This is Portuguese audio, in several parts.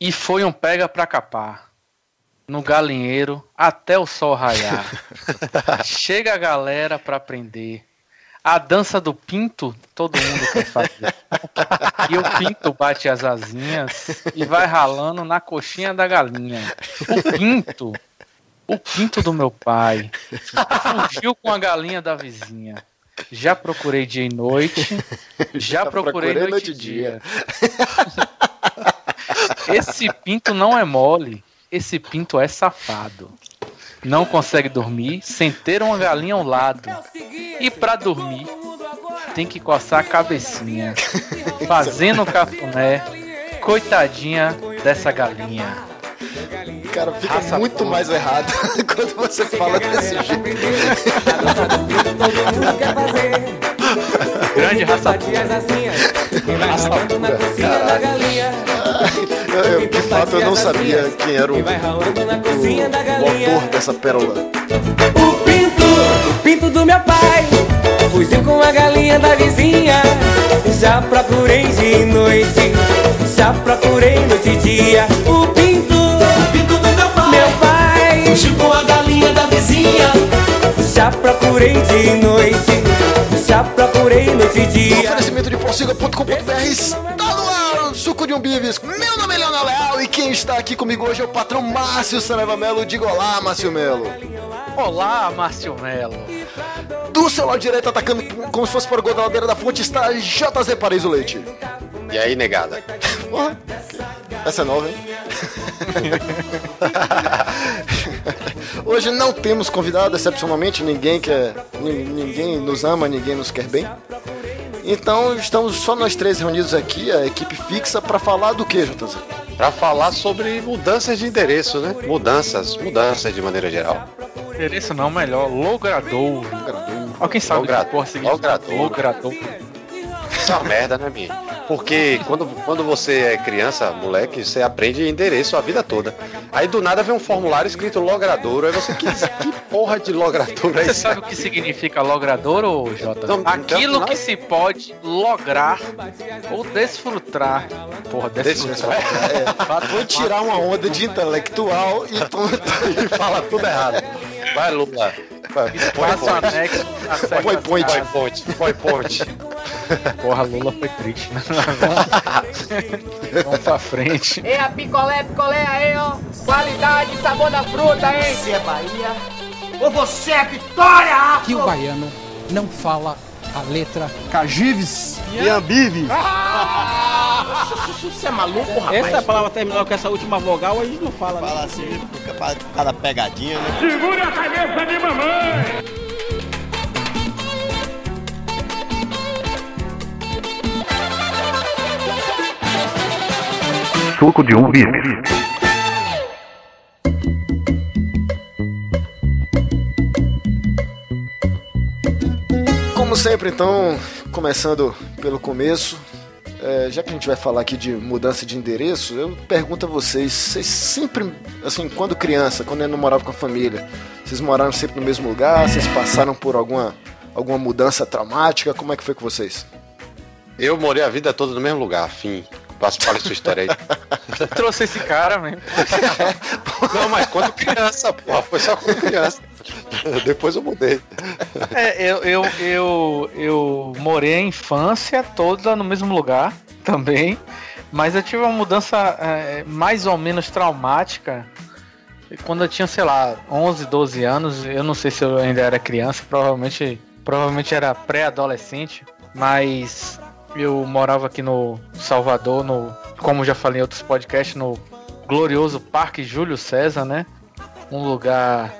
E foi um pega pra capar. No galinheiro até o sol raiar. Chega a galera pra aprender. A dança do pinto, todo mundo quer fazer. E o pinto bate as asinhas e vai ralando na coxinha da galinha. O pinto, o pinto do meu pai, fugiu com a galinha da vizinha. Já procurei dia e noite, já, já procurei, procurei noite e dia. dia. Esse pinto não é mole, esse pinto é safado. Não consegue dormir sem ter uma galinha ao lado. E para dormir, tem que coçar a cabecinha. Fazendo cafuné, coitadinha dessa galinha. Cara, fica Raça muito mais errado quando você fala desse jeito. Grande raça pura. Raça pura. Eu, eu, de fato, eu não sabia quem era o, o, o autor dessa pérola. O pinto, o pinto do meu pai, fugiu com a galinha da vizinha. Já procurei de noite, já procurei noite e dia. O pinto, o pinto do meu pai, meu pai, fugiu com a galinha da vizinha. Já procurei de noite, já procurei noite e dia. Oferecimento de porciga.com.br Suco de um Bives. Meu nome é Leonel Leal e quem está aqui comigo hoje é o patrão Márcio Saraiva Melo. Diga olá, Márcio Melo. Olá, Márcio Melo. Do seu lado direito, atacando como se fosse para o gol da ladeira da fonte, está JZ Paraíso Leite. E aí, negada? Porra, essa é nova, hein? Hoje não temos convidado, excepcionalmente, ninguém quer. Ninguém nos ama, ninguém nos quer bem. Então estamos só nós três reunidos aqui, a equipe fixa, para falar do que, JZ? Para falar sobre mudanças de endereço, né? Mudanças, mudanças de maneira geral. Endereço não, melhor, logrador. Logrador. Alguém sabe logrador. que porra significa logrador. logrador. Isso é uma merda, né, minha? Porque quando, quando você é criança, moleque, você aprende endereço a vida toda. Aí do nada vem um formulário escrito logradouro. Aí você, que, que porra de logradouro é Você sabe o que significa logradouro, Jota? Não, Aquilo não, que se pode lograr ou desfrutar. Porra, desfrutar. É, vou tirar uma onda de intelectual e, tu, e fala tudo errado. Vai, Lula. Espaço anexo. Foi point. Foi point. Porra, Lula foi triste, né? Vamos pra frente. E a picolé, picolé aí, ó. Qualidade, sabor da fruta, hein? Você é Bahia ou você é Vitória? Que o baiano não fala a letra Cagives e Ambives. Você é maluco, rapaz? Essa palavra terminou com essa última vogal, a gente não fala. Fala né? assim, fica cada pegadinha, né? Segura a cabeça de mamãe! suco de um bife. Como sempre, então, começando pelo começo, é, já que a gente vai falar aqui de mudança de endereço, eu pergunto a vocês, vocês sempre, assim, quando criança, quando eu não morava com a família, vocês moraram sempre no mesmo lugar? Vocês passaram por alguma, alguma mudança traumática? Como é que foi com vocês? Eu morei a vida toda no mesmo lugar, fim. Passo para a sua história aí. Trouxe esse cara mesmo. Não, mas quando criança, porra, foi só quando criança. Depois eu mudei. É, eu, eu, eu, eu morei a infância toda no mesmo lugar também, mas eu tive uma mudança é, mais ou menos traumática quando eu tinha, sei lá, 11, 12 anos. Eu não sei se eu ainda era criança, provavelmente, provavelmente era pré-adolescente, mas eu morava aqui no Salvador, no, como já falei em outros podcasts, no glorioso Parque Júlio César, né? Um lugar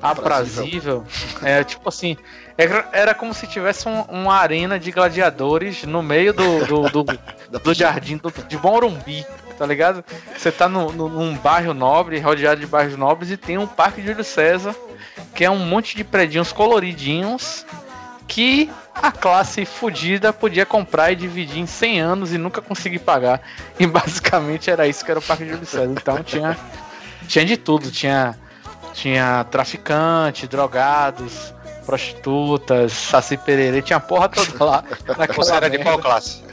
aprazível. É tipo assim, era, era como se tivesse um, uma arena de gladiadores no meio do, do, do, do jardim do, de Morumbi, tá ligado? Você tá no, no, num bairro nobre, rodeado de bairros nobres, e tem um Parque Júlio César, que é um monte de predinhos coloridinhos que a classe fodida podia comprar e dividir em 100 anos e nunca conseguir pagar. E basicamente era isso que era o Parque Júlio César. Então tinha, tinha de tudo. Tinha, tinha traficante, drogados, prostitutas, saci pererê, tinha porra toda lá. Você era de qual classe?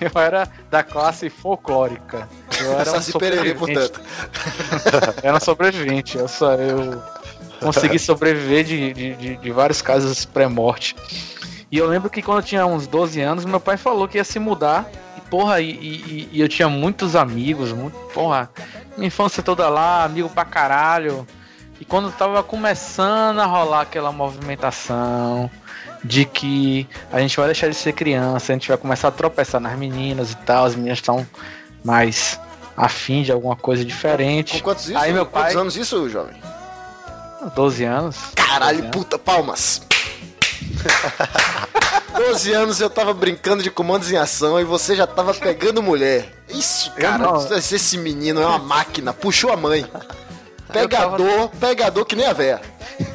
Eu era da classe folclórica. Eu era um Saci Pererê, sobrevivente. portanto. Era um sobrevivente. Eu, só, eu consegui sobreviver de, de, de, de vários casos pré-morte. E eu lembro que quando eu tinha uns 12 anos, meu pai falou que ia se mudar. E, porra, e, e- e eu tinha muitos amigos, muito, porra, minha infância toda lá, amigo pra caralho. E quando tava começando a rolar aquela movimentação de que a gente vai deixar de ser criança, a gente vai começar a tropeçar nas meninas e tal, as meninas estão mais afim de alguma coisa diferente. Com quantos, isso? Aí meu quantos pai- anos isso, jovem? 12 anos. Caralho, 12 anos. puta, palmas. 12 anos eu tava brincando de comandos em ação e você já tava pegando mulher. Isso, cara, não. esse menino é uma máquina, puxou a mãe. Eu tava- Pegador, pegador que nem a véia.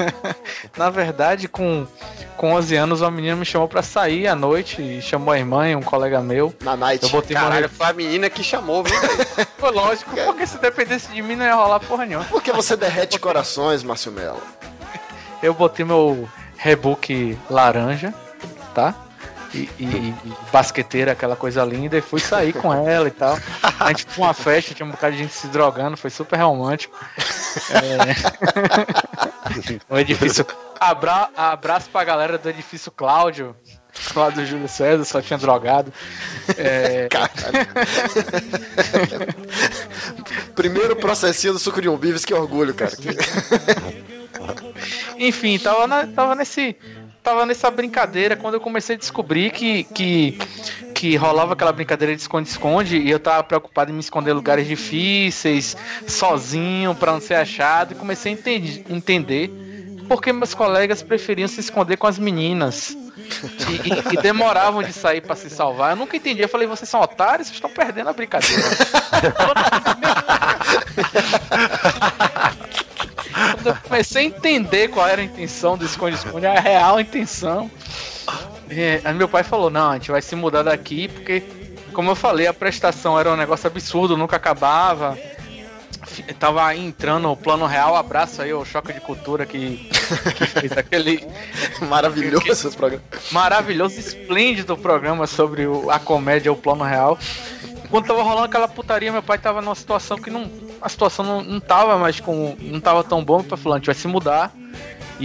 Na verdade, com, com 11 anos, uma menina me chamou pra sair à noite e chamou a irmã e um colega meu. Na night. Eu botei Caralho, re- foi a menina que chamou, viu? Foi lógico, porque se dependesse de mim não ia rolar porra nenhuma. Porque você derrete corações, Márcio Mello. Eu botei meu rebook laranja, tá? E, e, e basqueteira, aquela coisa linda, e fui sair com ela e tal. A gente foi uma festa, tinha um bocado de gente se drogando, foi super romântico. É... um edifício. Abra... Abraço pra galera do edifício Cláudio, lá do Júlio César, só tinha drogado. É... Primeiro processinho do suco de umbives, que orgulho, cara. Enfim, tava, na- tava nesse. Tava nessa brincadeira quando eu comecei a descobrir que, que, que rolava aquela brincadeira de esconde-esconde e eu tava preocupado em me esconder em lugares difíceis, sozinho, pra não ser achado, e comecei a enten- entender porque meus colegas preferiam se esconder com as meninas. E, e- e demoravam de sair pra se salvar. Eu nunca entendi. Eu falei, vocês são otários, vocês estão perdendo a brincadeira. Quando eu comecei a entender qual era a intenção do esconde-esconde, a real intenção. É, aí meu pai falou: não, a gente vai se mudar daqui, porque, como eu falei, a prestação era um negócio absurdo, nunca acabava. Tava entrando o plano real, abraço aí ao Choque de Cultura que, que fez aquele Maravilhoso programa. maravilhoso, esplêndido programa sobre o- a comédia O Plano Real. Quando tava rolando aquela putaria, meu pai tava numa situação que não. A situação não, não tava mais com. não tava tão bom. Meu pai falou, a gente vai se mudar.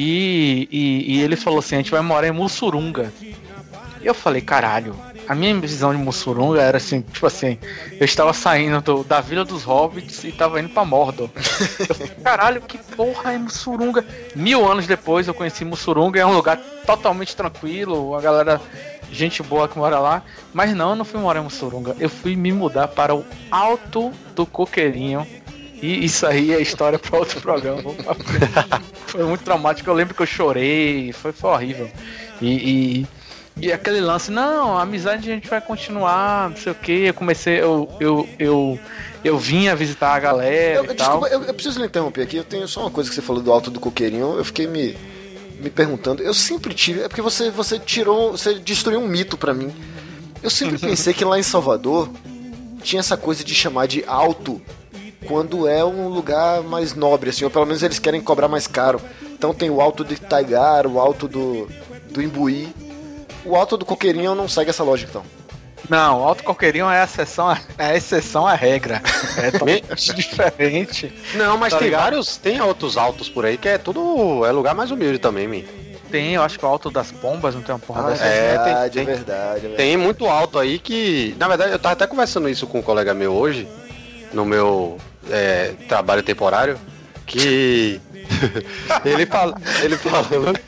E, e, e ele falou assim, a gente vai morar em Mussurunga. E eu falei, caralho, a minha visão de Mussurunga era assim, tipo assim, eu estava saindo do- da Vila dos Hobbits e tava indo pra Mordor. Falei, caralho, que porra é Mussurunga? Mil anos depois eu conheci Mussurunga, é um lugar totalmente tranquilo, a galera, gente boa que mora lá. Mas não, eu não fui morar em Mussurunga, eu fui me mudar para o Alto do Coqueirinho. E isso aí é história para outro programa. foi muito traumático, eu lembro que eu chorei, foi, foi horrível. E, e, e aquele lance, não, a amizade a gente vai continuar, não sei o que. Eu comecei, eu, eu, eu, eu vinha visitar a galera Eu, e tal. desculpa, eu, eu preciso lhe interromper aqui. Eu tenho só uma coisa que você falou do alto do coqueirinho. Eu fiquei me, me perguntando. Eu sempre tive. É porque você, você tirou. Você destruiu um mito pra mim. Eu sempre pensei que lá em Salvador tinha essa coisa de chamar de alto quando é um lugar mais nobre, assim, ou pelo menos eles querem cobrar mais caro. Então tem o alto de Taigar, o alto do, do Imbuí. O alto do Coqueirinho não segue essa lógica, então. Não, o Alto Coqueirinho é a exceção, é a exceção à regra. É totalmente diferente. Não, mas Tá tem ligado? vários, tem outros altos por aí que é tudo. É lugar mais humilde também, mi. Tem, eu acho que o Alto das Pombas não tem uma porra Ah, dessa. é É, tem- verdade, tem- é verdade, é verdade. Tem muito alto aí que. Na verdade, eu tava até conversando isso com um colega meu hoje, no meu é, trabalho temporário, que. ele, fala, ele falando.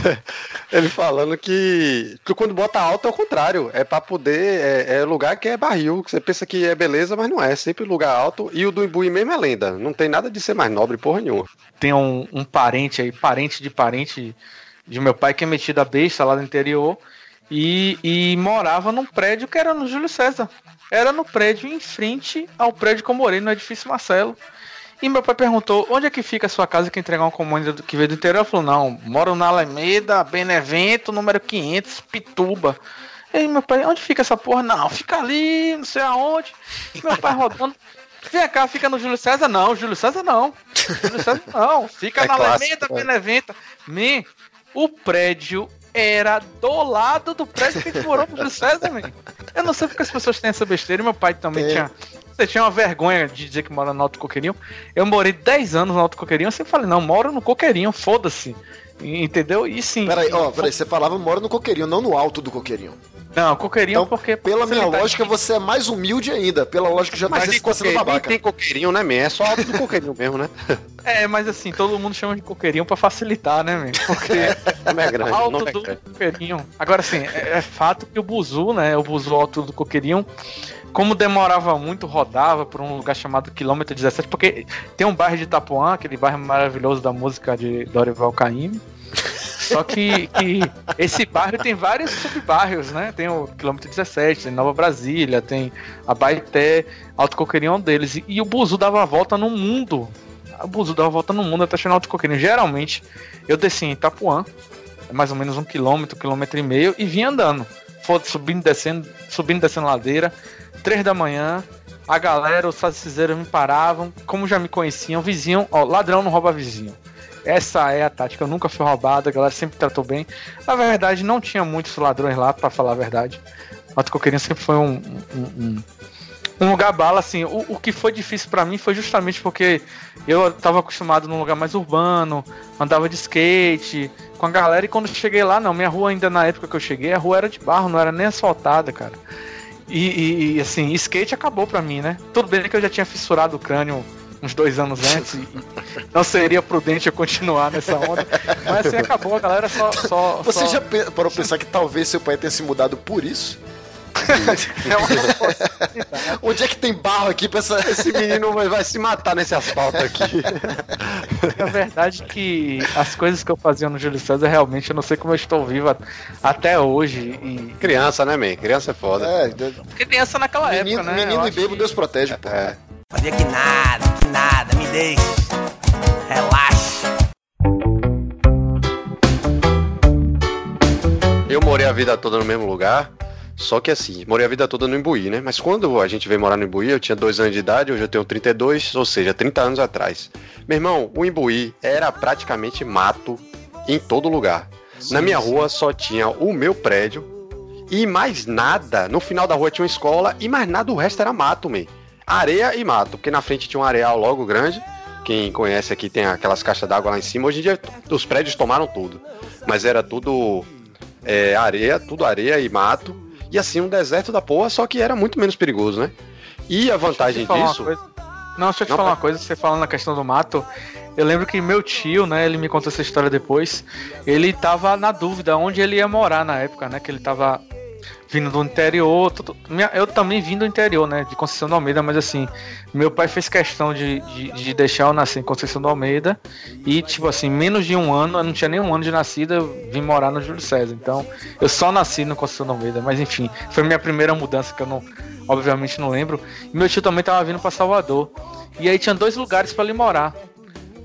ele falando que, que quando bota alto é o contrário. É pra poder. É, é lugar que é barril. que Você pensa que é beleza, mas não é. É sempre lugar alto. E o do Imbuí mesmo é lenda. Não tem nada de ser mais nobre, porra nenhuma. Tem um, um parente aí, parente de parente de meu pai que é metido a besta lá do interior e, e morava num prédio que era no Júlio César. Era no prédio em frente ao prédio que eu morei, no edifício Marcelo. E meu pai perguntou, onde é que fica a sua casa que entregar uma comanda que veio do interior? Eu falou, não, moro na Alameda, Benevento, número 500, Pituba. E aí meu pai, onde fica essa porra? Não, fica ali, não sei aonde. E meu pai rodando. Vem cá, fica no Júlio César? Não, Júlio César não. Júlio César não, fica É na clássico, Alameda, é. Benevento. Man, o prédio era do lado do prédio que a gente morou Júlio César, man. Eu não sei porque as pessoas têm essa besteira. Meu pai também Tem. tinha você tinha uma vergonha de dizer que mora no Alto Coqueirinho. Eu morei 10 anos no Alto Coqueirinho, eu sempre falei, não, moro no Coqueirinho, foda-se. Entendeu? E sim. Peraí, ó, peraí, você falava mora no coqueirinho, não no alto do coqueirinho. Não, Coqueirinho Então, porque. pela minha lógica, você é mais humilde ainda. Pela lógica, já tá Mas se coqueirinho, nem babaca. tem coqueirinho, né, man? É só alto do coqueirinho mesmo, né? É, mas assim, todo mundo chama de Coqueirinho pra facilitar, né, meu? Porque. Não é grande, alto não é do grande. Coqueirinho. Agora, assim, é, é fato que o Buzu, né? O Buzu alto do Coqueirinho, como demorava muito, rodava por um lugar chamado Quilômetro 17, porque tem um bairro de Itapuã, aquele bairro maravilhoso da música de Dorival Caymmi. Só que, que esse bairro tem vários subbairros, né? Tem o quilômetro 17, tem Nova Brasília, tem a Baité, Alto Coqueirinho é um deles. E, o Buzu dava a volta no mundo. O Buzu dava a volta no mundo até chegar no Alto Coqueirinho. Geralmente, eu descia em Itapuã, mais ou menos um quilômetro, quilômetro e meio, e vinha andando. Foda, subindo, descendo, subindo, descendo ladeira. Três da manhã, a galera, os sacizeiros me paravam, como já me conheciam, vizinho, ó, ladrão não rouba vizinho. Essa é a tática, eu nunca fui roubado, a galera sempre tratou bem. Na verdade, não tinha muitos ladrões lá, pra falar a verdade. Alto Coqueirinho sempre foi um, um, um- um lugar bala, assim. O, o que foi difícil pra mim foi justamente porque eu tava acostumado num lugar mais urbano, andava de skate com a galera, e quando cheguei lá, não, minha rua ainda na época que eu cheguei, a rua era de barro, não era nem asfaltada, cara. E, e- e, assim, skate acabou pra mim, né? Tudo bem que eu já tinha fissurado o crânio uns dois anos antes, e não seria prudente eu continuar nessa onda, mas assim, acabou, a galera só. só Você só- já parou pensar que talvez seu pai tenha se mudado por isso? É uma possibilidade. Onde é que tem barro aqui pra essa. Esse menino vai, vai se matar nesse asfalto aqui. É verdade que as coisas que eu fazia no Júlio César, realmente, eu não sei como eu estou vivo a- até hoje. E Criança, né, man? Criança é foda. É, de- criança naquela menino, época, né? menino Eu e bebo, que- Deus protege, pô. É. Fazia que nada, que nada, me deixe. Relaxa. Eu morei a vida toda no mesmo lugar. Só que assim, morei a vida toda no Imbuí, né? Mas quando a gente veio morar no Imbuí, eu tinha dois anos de idade, hoje eu tenho 32, ou seja, 30 anos atrás. Meu irmão, o Imbuí era praticamente mato em todo lugar. Na minha rua só tinha o meu prédio e mais nada. No final da rua tinha uma escola e mais nada, o resto era mato, man. Areia e mato, porque na frente tinha um areal logo grande. Quem conhece aqui tem aquelas caixas d'água lá em cima. Hoje em dia os prédios tomaram tudo. Mas era tudo é, areia, tudo areia e mato. E assim, um deserto da porra, só que era muito menos perigoso, né? E a vantagem disso. Não, deixa eu te Não, falar uma coisa, você falando na questão do mato. Eu lembro que meu tio, né, ele me contou essa história depois. Ele tava na dúvida onde ele ia morar na época, né? Que ele tava vindo do interior. tudo- minha- eu também vim do interior, né? De Conceição do Almeida, mas assim, meu pai fez questão de, de, de deixar eu nascer em Conceição do Almeida. E, tipo assim, menos de um ano, eu não tinha nem um ano de nascida, eu vim morar no Júlio César. Então, eu só nasci no Conceição do Almeida. Mas enfim, foi minha primeira mudança que eu não, obviamente não lembro. E meu tio também tava vindo pra Salvador. E aí tinha dois lugares pra ele morar.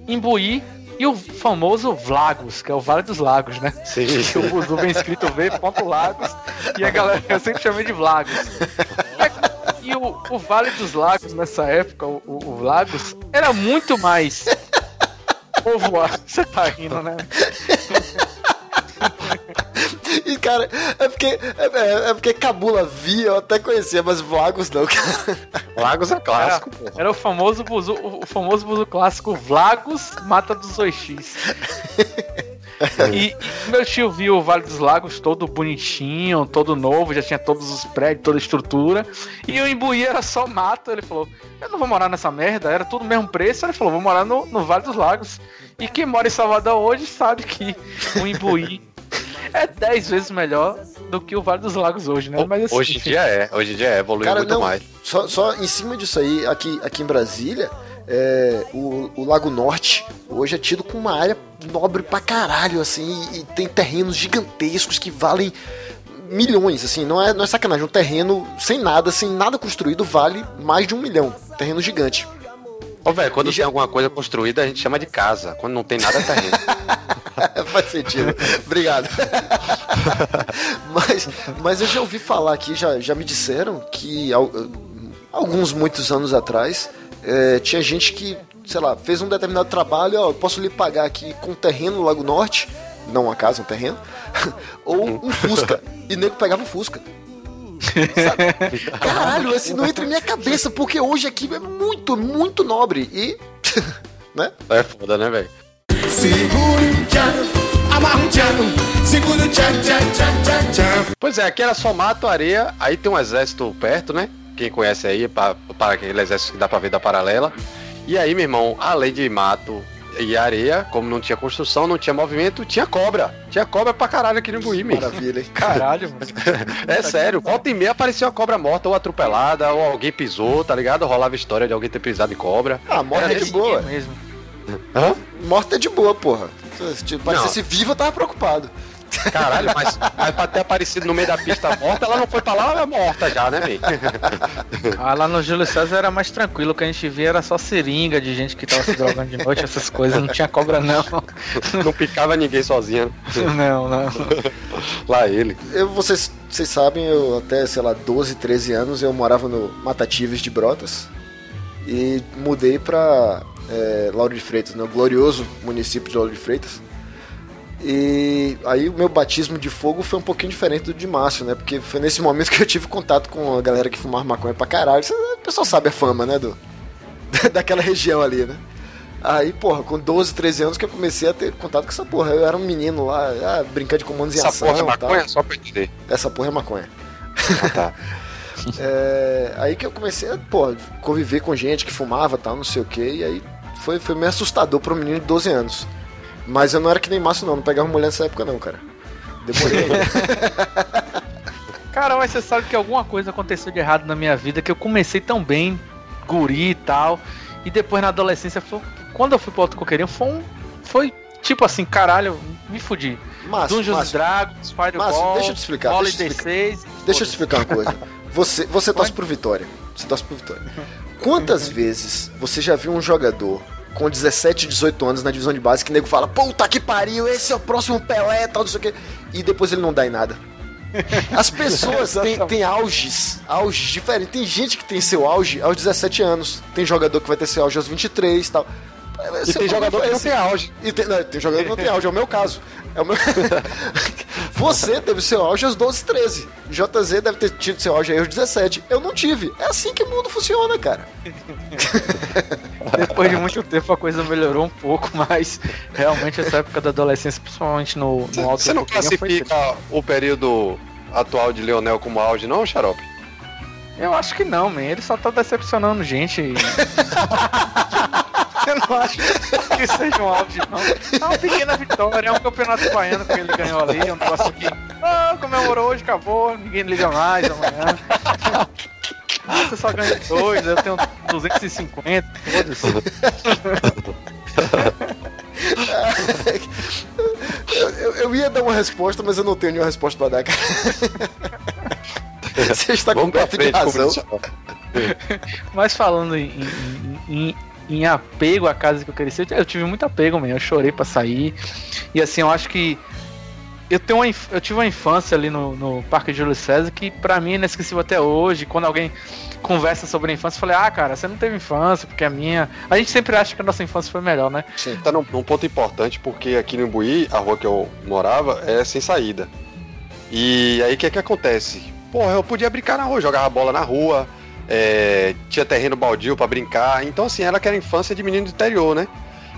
Imbuí e o famoso Vlagos, que é o Vale dos Lagos, né? Sim. Que o Buzu vem escrito V, Lagos, e a galera, eu sempre chamei de Vlagos. E o, o Vale dos Lagos, nessa época, o, o, o Lagos, era muito mais povoado. Você tá rindo, né? E, cara, é porque, é, é- porque Cabula via, eu até conhecia, mas Vlagos não, cara. Lagos é Era, clássico, pô. era o famoso Buzu, o, o famoso Buzu clássico Vlagos Mata dos 2x. E, e meu tio viu o Vale dos Lagos todo bonitinho, todo novo, já tinha todos os prédios, toda a estrutura. E o Imbuí era só mato. Ele falou: Eu não vou morar nessa merda, era tudo o mesmo preço. Ele falou: Vou morar no, no Vale dos Lagos. E quem mora em Salvador hoje sabe que o Imbuí é 10 vezes melhor do que o Vale dos Lagos hoje, né? Mas assim, Hoje em dia é, hoje em dia é, evoluiu Cara, muito não, mais. Só, só em cima disso aí, aqui, aqui em Brasília, é, o, o Lago Norte hoje é tido como uma área nobre pra caralho, assim, e, e tem terrenos gigantescos que valem milhões, assim, não é, não é sacanagem, um terreno sem nada, sem nada construído, vale mais de um milhão, terreno gigante. Ô, velho, quando E tem já- alguma coisa construída, a gente chama de casa. Quando não tem nada, é terreno. Faz sentido. Obrigado. mas, mas eu já ouvi falar aqui, já, já me disseram que al- alguns, muitos anos atrás, eh, tinha gente que, sei lá, fez um determinado trabalho, ó, eu posso lhe pagar aqui com um terreno no Lago Norte, não uma casa, um terreno, ou um Fusca. E nego pegava o Fusca. Sabe? Caralho, assim não entra em minha cabeça, porque hoje aqui é muito, muito nobre. E. né? É foda, né, velho? Segura o tchan, amarra o tchan, segura o tchan, tchan, tchan, tchan, tchan. Pois é, aqui era só mato, areia, aí tem um exército perto, né? Quem conhece aí, para aquele exército que dá pra ver da paralela. E aí, meu irmão, além de mato e areia, como não tinha construção, não tinha movimento, tinha cobra. Tinha cobra pra caralho aqui no Buí, meu. Maravilha, hein? Caralho, mano. É sério, volta e meia aparecia uma cobra morta ou atropelada, ou alguém pisou, tá ligado? Rolava história de alguém ter pisado em cobra. Ah, morta é de boa. mesmo. Hã? Morta é de boa, porra. Se viva, eu tava preocupado. Caralho, mas, mas pra ter aparecido no meio da pista morta, ela não foi pra lá, ela é morta já, né, velho? Ah, lá no Júlio César era mais tranquilo, o que a gente via era só seringa de gente que tava se drogando de noite, essas coisas, não tinha cobra não. Não picava ninguém sozinha. Não, não. Lá ele. Eu, vocês, vocês sabem, eu até, sei lá, 12, 13 anos, eu morava no Matatives de Brotas. E mudei pra é, Lauro de Freitas, no glorioso município de Lauro de Freitas. E aí o meu batismo de fogo foi um pouquinho diferente do de Márcio, né? Porque foi nesse momento que eu tive contato com a galera que fumava maconha pra caralho. O pessoal sabe a fama, né? Do, daquela região ali, né? Aí, porra, com 12, 13 anos que eu comecei a ter contato com essa porra. Eu era um menino lá, ah, brincando de comandos em Essa ação porra é e tal. maconha? Só pra entender. Essa porra é maconha. Ah, tá. É, aí que eu comecei a, pô, conviver com gente que fumava tal, não sei o que, e aí foi, foi meio assustador pra um menino de 12 anos. Mas eu não era que nem Márcio, não, não pegava mulher nessa época, não, cara. Demorei. ainda. Cara, mas você sabe que alguma coisa aconteceu de errado na minha vida, que eu comecei tão bem, guri e tal, e depois na adolescência, foi- quando eu fui pro Alto Coqueirinho, foi um, foi tipo assim, caralho, me fudi. Márcio, Dungeons Márcio, Dragons, Fireball, Márcio, deixa eu te explicar, deixa eu te 6. deixa eu te explicar uma coisa. Você, você torce pro Vitória. Você torce pro Vitória. Quantas vezes você já viu um jogador com 17, 18 anos na divisão de base que o nego fala, puta que pariu, esse é o próximo Pelé, tal, não sei o quê, e depois ele não dá em nada? As pessoas têm, têm auges, auges diferentes. Tem gente que tem seu auge aos 17 anos. Tem jogador que vai ter seu auge aos 23 e tal. E tem jogador que não tem auge. E tem, não, tem jogador que não tem auge, é o meu caso. É o meu... Você teve seu auge aos 12, 13. JZ deve ter tido seu auge aí aos 17. Eu não tive. É assim que o mundo funciona, cara. Depois de muito tempo a coisa melhorou um pouco, mas realmente essa época da adolescência, principalmente no, no Alto Você não classifica o período atual de Leonel como auge, não, Xarope? Eu acho que não, man. Ele só tá decepcionando gente. Eu não acho que seja um auge, não. É uma pequena vitória, é um campeonato baiano que ele ganhou ali, é um negócio que. Ah, comemorou hoje, acabou, ninguém liga mais amanhã. Ah, você só ganha dois, eu tenho 250, foda-se. Eu, eu- eu ia dar uma resposta, mas eu não tenho nenhuma resposta pra dar, cara. Você está Vamos pra completo de razão. Mas falando em, em- em- em apego à casa que eu cresci, eu tive muito apego, man. Eu chorei pra sair. E assim, eu acho que. Eu, tenho uma, eu tive uma infância ali no, no Parque de Júlio César que pra mim é inesquecível até hoje. Quando alguém conversa sobre a infância, eu falei, ah, cara, você não teve infância, porque a minha. A gente sempre acha que a nossa infância foi melhor, né? Tá num, num ponto importante, porque aqui no Imbuí, a rua que eu morava, é sem saída. E aí o que é que acontece? Porra, eu podia brincar na rua, jogava bola na rua, é, tinha terreno baldio pra brincar. Então, assim, era aquela infância de menino do interior, né?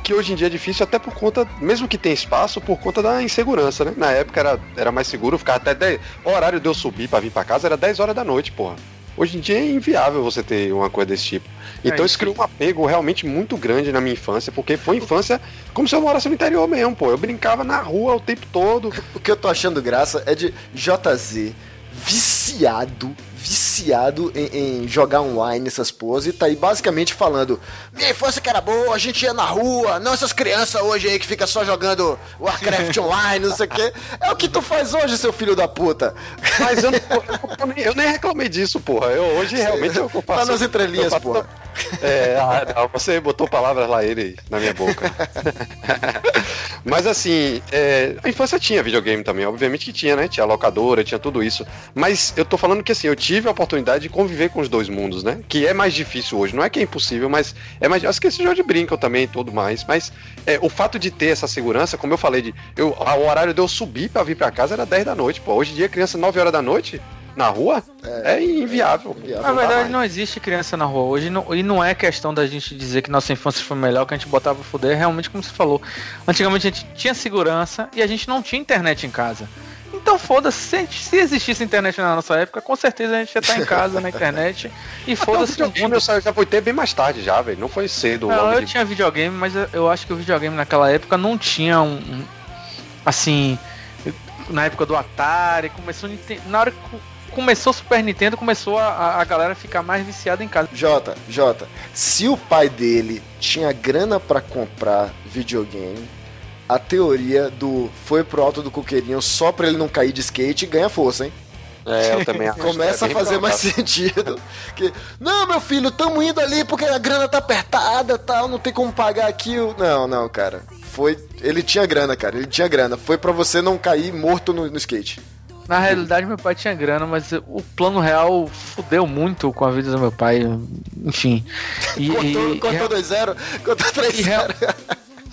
Que hoje em dia é difícil até por conta, mesmo que tenha espaço, por conta da insegurança, né? Na época era, era mais seguro, ficava até 10. O horário de eu subir pra vir pra casa era 10 horas da noite, porra. Hoje em dia é inviável você ter uma coisa desse tipo. Então isso criou um apego realmente muito grande na minha infância, porque foi infância como se eu morasse no interior mesmo, pô. Eu brincava na rua o tempo todo. O que eu tô achando graça é de JZ viciado, viciado em, em jogar online essas poses e tá aí basicamente falando: Minha infância que era boa, a gente ia na rua, não essas crianças hoje aí que fica só jogando Warcraft online, não sei o quê. É o que tu faz hoje, seu filho da puta. Mas eu, não- eu nem- eu nem reclamei disso, porra. Eu hoje realmente eu, eu Tá nas entrelinhas, eu porra. É, ah, não, você botou palavras lá ele na minha boca. Mas assim, é, a infância tinha videogame também, obviamente que tinha, né? Tinha locadora, tinha tudo isso. Mas eu tô falando que assim, eu tive a oportunidade de conviver com os dois mundos, né? Que é mais difícil hoje. Não é que é impossível, mas é mais. Acho que esse jogo de brincam também e tudo mais. Mas é, o fato de ter essa segurança, como eu falei, de eu, o horário de eu subir pra vir pra casa era 10 da noite, pô. Hoje em dia, criança 9 horas da noite. Na rua é, inviável. Inviável. Na Não dá verdade, não existe criança na rua hoje. não- e não é questão da gente dizer que nossa infância foi melhor, que a gente botava pra fuder. É realmente como você falou. Antigamente a gente tinha segurança e a gente não tinha internet em casa. Então foda-se, se, se existisse internet na nossa época, com certeza a gente ia estar em casa na internet. E foda-se o videogame mundo. eu já foi ter bem mais tarde já, velho. Não foi cedo. Não, eu de- tinha videogame, mas eu- acho que o videogame naquela época não tinha um. um- assim. Na época do Atari, começou. Na hora que começou o Super Nintendo, começou a- a, a galera ficar mais viciada em casa. Jota, Jota, se o pai dele tinha grana pra comprar videogame, a teoria do foi pro alto do coqueirinho só pra ele não cair de skate ganha força, hein? É, eu também acho. Começa É a fazer mais sentido. Que, não, meu filho, tamo indo ali porque a grana tá apertada tal, não tem como pagar aqui. o-" Não, não, cara. Foi. Ele tinha grana, cara. Ele tinha grana. Foi pra você não cair morto no, no skate. Na realidade, meu pai tinha grana, mas o plano real fudeu muito com a vida do meu pai. Enfim. E, Cortou, e- cortou 2-0, cortou e real- 3-0.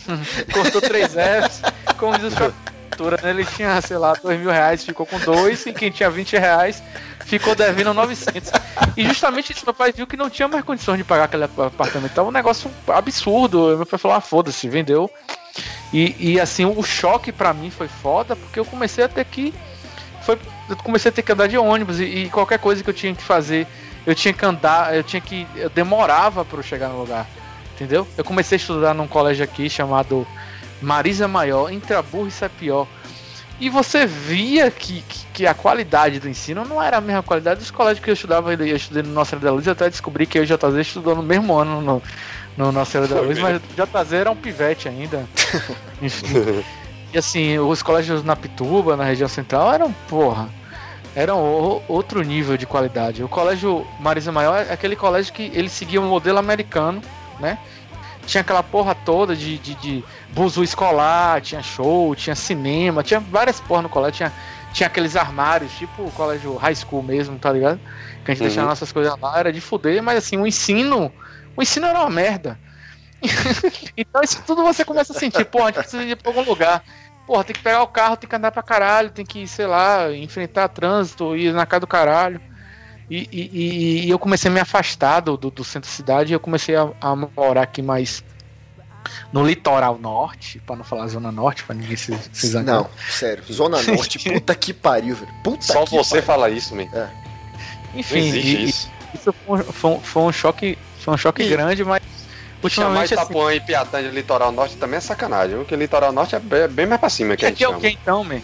cortou três Fs, como diz o? Ele tinha, sei lá, dois mil reais, ficou com dois, e quem tinha 20 reais ficou devendo 900. E justamente isso, meu pai viu que não tinha mais condições de pagar aquele apartamento. Tava um negócio absurdo. Meu pai falou, ah, foda-se, vendeu. E, e assim, o choque pra mim foi foda, porque eu comecei a ter que. Foi, eu comecei a ter que andar de ônibus e, e qualquer coisa que eu tinha que fazer, eu tinha que andar, eu tinha que. Eu demorava eu chegar no lugar. Entendeu? Eu comecei a estudar num colégio aqui chamado Marisa Maior, entre a burra e Sapió. E você via que, que, que a qualidade do ensino não era a mesma qualidade dos colégios que eu estudava. Eu estudei no Nossa da Luz, até descobri que eu e o JZ estudou no mesmo ano no, no Nossa Senhora da Luz, mas o JZ era um pivete ainda. Enfim. E assim, os colégios na Pituba, na região central, eram, porra, eram outro nível de qualidade. O colégio Marisa Maior é aquele colégio que ele seguia um modelo americano, né? Tinha aquela porra toda de, de, de buzu escolar, tinha show, tinha cinema, tinha várias porra no colégio, tinha, tinha aqueles armários, tipo o colégio high school mesmo, tá ligado? Que a gente Uhum. deixava nossas coisas lá, era de fuder, mas assim, o ensino, o ensino era uma merda. então isso tudo você começa a sentir, pô, a gente precisa ir pra algum lugar. Porra, tem que pegar o carro, tem que andar pra caralho, tem que, sei lá, enfrentar trânsito, ir na casa do caralho. E, e- e- e eu comecei a me afastar do, do, do centro da cidade e eu comecei a, a morar aqui mais no litoral norte, pra não falar zona norte, pra ninguém se, se zangar. Não, sério. Zona Norte, puta que pariu, velho. Puta Só que você pariu. fala isso, man. Não Enfim, e- isso. isso foi, um- foi um- foi um choque, foi um choque E- grande, mas Chamar ultimamente assim, Itapuã e Piatã de litoral norte também é sacanagem, porque litoral norte é bem, bem mais pra cima que a gente aqui é o que então, man?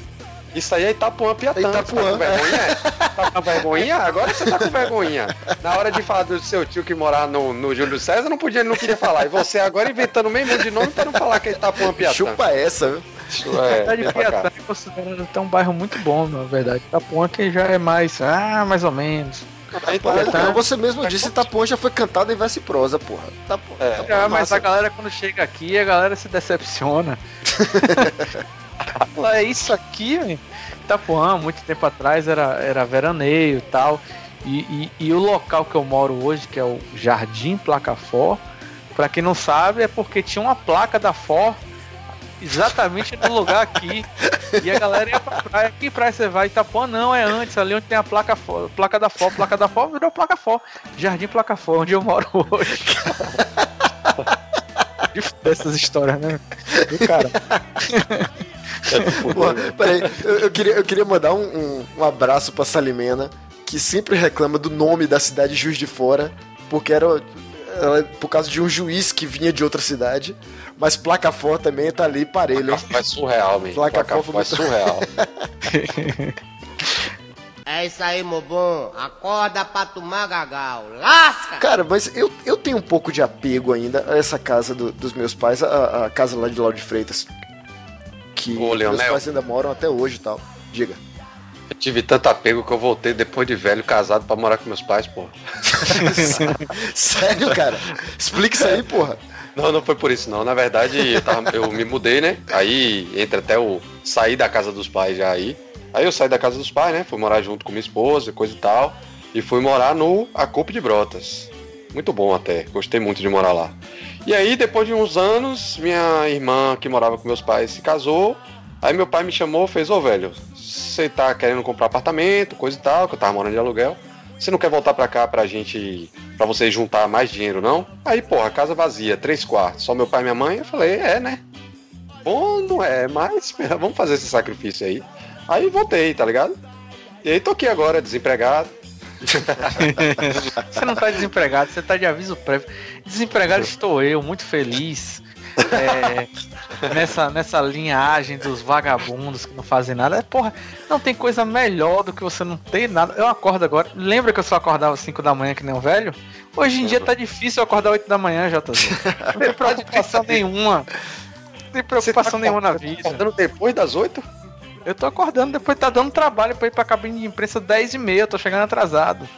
Isso aí é Itapuã, Piatã. Itapuã, Você tá com vergonha? Tá com vergonha? Agora você tá com vergonha. Na hora de falar do seu tio que morava no, no Júlio César, não podia, ele não queria falar. E você agora inventando meio mundo de nome pra não falar que é Itapuã, Piatã. Chupa essa, viu? É, Tá de vem pra cá. Piatã é considerado até um bairro muito bom, na verdade. Itapuã que já é mais, ah, mais ou menos. Então, tá. você mesmo disse, Itapuã já foi cantado em verso e prosa, porra. Itapuã, É. Itapuã Ah, mas massa. a galera quando chega aqui, a galera se decepciona. Fala, é isso aqui, velho. Itapuã, muito tempo atrás, era, era veraneio e tal. E, e, e o local que eu moro hoje, que é o Jardim Placa For, pra quem não sabe, é porque tinha uma placa da For exatamente no lugar aqui. E a galera ia pra praia. Que praia você vai? Itapuã não, é antes, ali onde tem a placa, placa da For. Placa da For virou placa For. Jardim Placa For, onde eu moro hoje. De fuder essas histórias, né? Do cara. Porra, peraí, eu, eu queria, eu queria mandar um, um, um abraço pra Salimena, que sempre reclama do nome da cidade Juiz de Fora, porque era, era por causa de um juiz que vinha de outra cidade, mas Placa For também tá ali parelho, hein? É surreal, man. Placa Placa fofa é surreal. É isso aí, meu bom. Acorda pra tomar gagal. Lasca! Cara, mas eu, eu tenho um pouco de apego ainda a essa casa do- dos meus pais, a, a casa lá de Lauro de Freitas. Que Ô, meus pais ainda moram até hoje e tal. Diga. Eu tive tanto apego que eu voltei depois de velho casado pra morar com meus pais, pô. Sério, cara? Explica isso aí, porra. Não, não foi por isso não. Na verdade, eu, tava- eu me mudei, né? Aí entra até o sair da casa dos pais já aí. Aí eu saí da casa dos pais, né? Fui morar junto com minha esposa, coisa e tal. E fui morar no Acope de Brotas. Muito bom até. Gostei muito de morar lá. E aí, depois de uns anos, minha irmã que morava com meus pais se casou. Aí meu pai me chamou fez, ô velho, você tá querendo comprar apartamento, coisa e tal, que eu tava morando de aluguel. Você não quer voltar pra cá pra gente. pra você juntar mais dinheiro, não? Aí, porra, casa vazia, três quartos, só meu pai e minha mãe. Eu falei, é, né? Bom, não é, mas vamos fazer esse sacrifício aí. Aí voltei, tá ligado? E aí tô aqui agora, desempregado. você não tá desempregado, você tá de aviso prévio. Desempregado estou eu, muito feliz. É, nessa, nessa linhagem dos vagabundos que não fazem nada. É, porra, não tem coisa melhor do que você não ter nada. Eu acordo agora. Lembra que eu só acordava às 5 da manhã que nem um velho? Hoje em dia tá difícil eu acordar 8 da manhã, JZ. Não tem preocupação nenhuma. Não tem preocupação tá nenhuma na vida. Acordando depois das 8? Eu tô acordando, depois tá dando trabalho pra ir pra cabine de imprensa 10 e meia, eu tô chegando atrasado.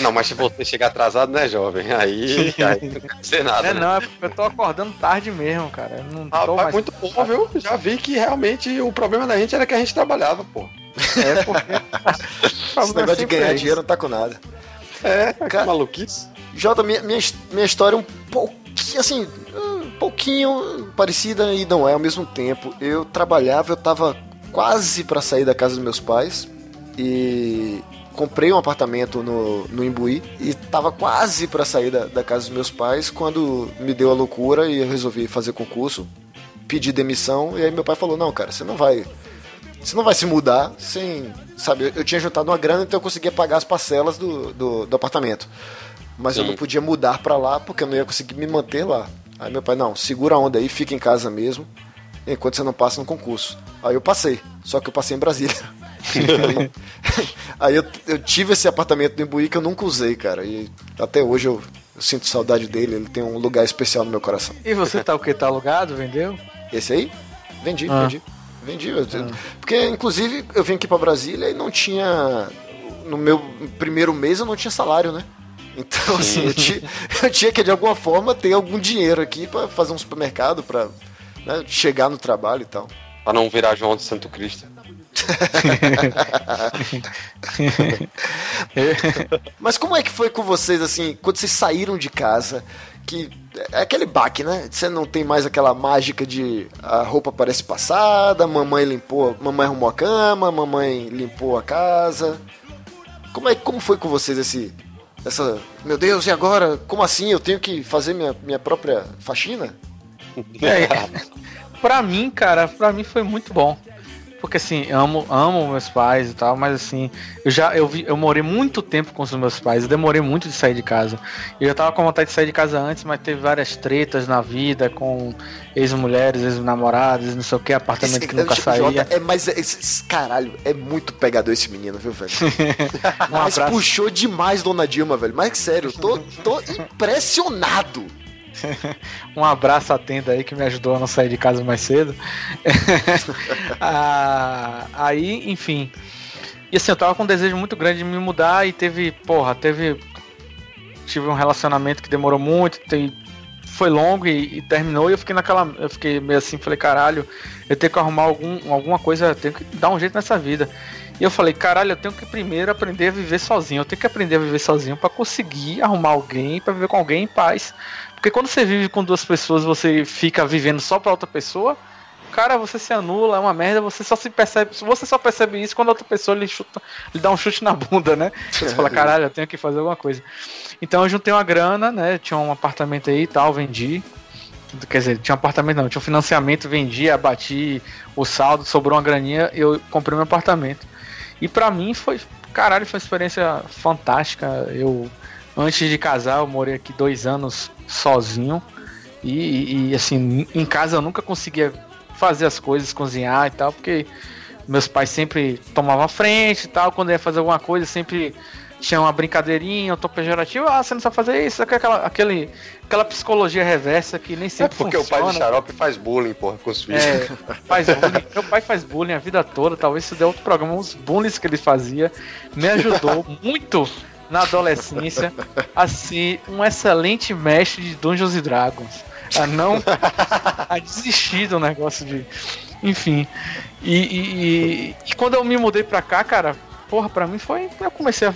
Não, mas se você chegar atrasado, né, jovem? Aí, aí não quer dizer nada. É, né? não, é eu tô acordando tarde mesmo, cara. Eu não ah, tô mais... muito bom, viu? Já vi que realmente o problema da gente era que a gente trabalhava, pô. É, porque. Esse negócio de ganhar é dinheiro não tá com nada. É, cara, maluquice. Jota, minha, minha, minha história é um pouquinho, assim, um pouquinho parecida e não é ao mesmo tempo. Eu trabalhava, eu tava quase para sair da casa dos meus pais e comprei um apartamento no, no Imbuí e tava quase para sair da, da, casa dos meus pais quando me deu a loucura e eu resolvi fazer concurso, pedi demissão e aí meu pai falou: "Não, cara, você não vai você não vai se mudar sem, sabe, eu tinha juntado uma grana então eu conseguia pagar as parcelas do, do, do apartamento. Mas Sim. eu não podia mudar para lá porque eu não ia conseguir me manter lá. Aí meu pai, não, segura a onda aí, fica em casa mesmo, enquanto você não passa no concurso. Aí eu passei, só que eu passei em Brasília. aí, eu, eu, tive esse apartamento no Imbuí que eu nunca usei, cara. E até hoje eu, eu, sinto saudade dele, ele tem um lugar especial no meu coração. E você tá o que? Tá alugado? Vendeu? Esse aí? Vendi, ah. vendi. Vendi. Ah. Porque, inclusive, eu vim aqui pra Brasília e não tinha. No meu primeiro mês eu não tinha salário, né? Então, assim, eu tinha, eu tinha que de alguma forma ter algum dinheiro aqui para fazer um supermercado, para né, chegar no trabalho e tal. Pra não virar João de Santo Cristo. Mas como é que foi com vocês, assim, quando vocês saíram de casa? Que é aquele baque, né? Você não tem mais aquela mágica de a roupa parece passada, mamãe limpou, mamãe arrumou a cama, mamãe limpou a casa. Como é como foi com vocês esse essa, meu Deus, e agora? Como assim? Eu tenho que fazer minha, minha própria faxina? É, pra mim, cara, pra mim foi muito bom porque assim, amo, amo meus pais e tal, mas assim, eu já eu, vi, eu morei muito tempo com os meus pais, eu demorei muito de sair de casa. Eu já tava com vontade de sair de casa antes, mas teve várias tretas na vida com ex-mulheres, ex-namoradas, não sei o que, apartamento esse, que nunca tipo, saía. É, mas esse, caralho, é muito pegador esse menino, viu, velho? um mas abraço. puxou demais Dona Dilma, velho. Mas sério, eu tô, tô impressionado. um abraço à tenda aí que me ajudou a não sair de casa mais cedo. ah, aí, enfim. E assim, eu tava com um desejo muito grande de me mudar e teve, porra, teve. Tive um relacionamento que demorou muito, tem, foi longo e, e, terminou e eu fiquei naquela. Eu fiquei meio assim, falei, caralho, eu tenho que arrumar algum, alguma coisa, eu tenho que dar um jeito nessa vida. E eu falei, caralho, eu tenho que primeiro aprender a viver sozinho. Eu tenho que aprender a viver sozinho para conseguir arrumar alguém, para viver com alguém em paz. Porque quando você vive com duas pessoas, você fica vivendo só pra outra pessoa, cara, você se anula, é uma merda, você só se percebe, você só percebe isso quando a outra pessoa lhe, chuta, lhe dá um chute na bunda, né? Você fala, caralho, eu tenho que fazer alguma coisa. Então eu juntei uma grana, né? Tinha um apartamento aí e tal, vendi. Quer dizer, tinha um apartamento não, tinha um financiamento, vendi, abati o saldo, sobrou uma graninha, eu comprei meu apartamento. E pra mim foi, caralho, foi uma experiência fantástica. Eu, antes de casar, eu morei aqui dois anos sozinho. E, e, assim, em casa eu nunca conseguia fazer as coisas, cozinhar e tal, porque meus pais sempre tomavam a frente e tal. Quando ia fazer alguma coisa, sempre tinha uma brincadeirinha, eu tô pejorativo, ah, você não sabe fazer isso, aquela, aquele, aquela psicologia reversa que nem sempre é porque funciona. o pai de xarope faz bullying, porra, com os filhos. É, faz bullying. Meu pai faz bullying a vida toda, talvez se der outro programa, os bullying que ele fazia, me ajudou muito na adolescência a ser um excelente mestre de Dungeons Dragons. A não. a desistir do negócio de. Enfim. E, e, e, e quando eu me mudei pra cá, cara, porra, pra mim foi. Eu comecei a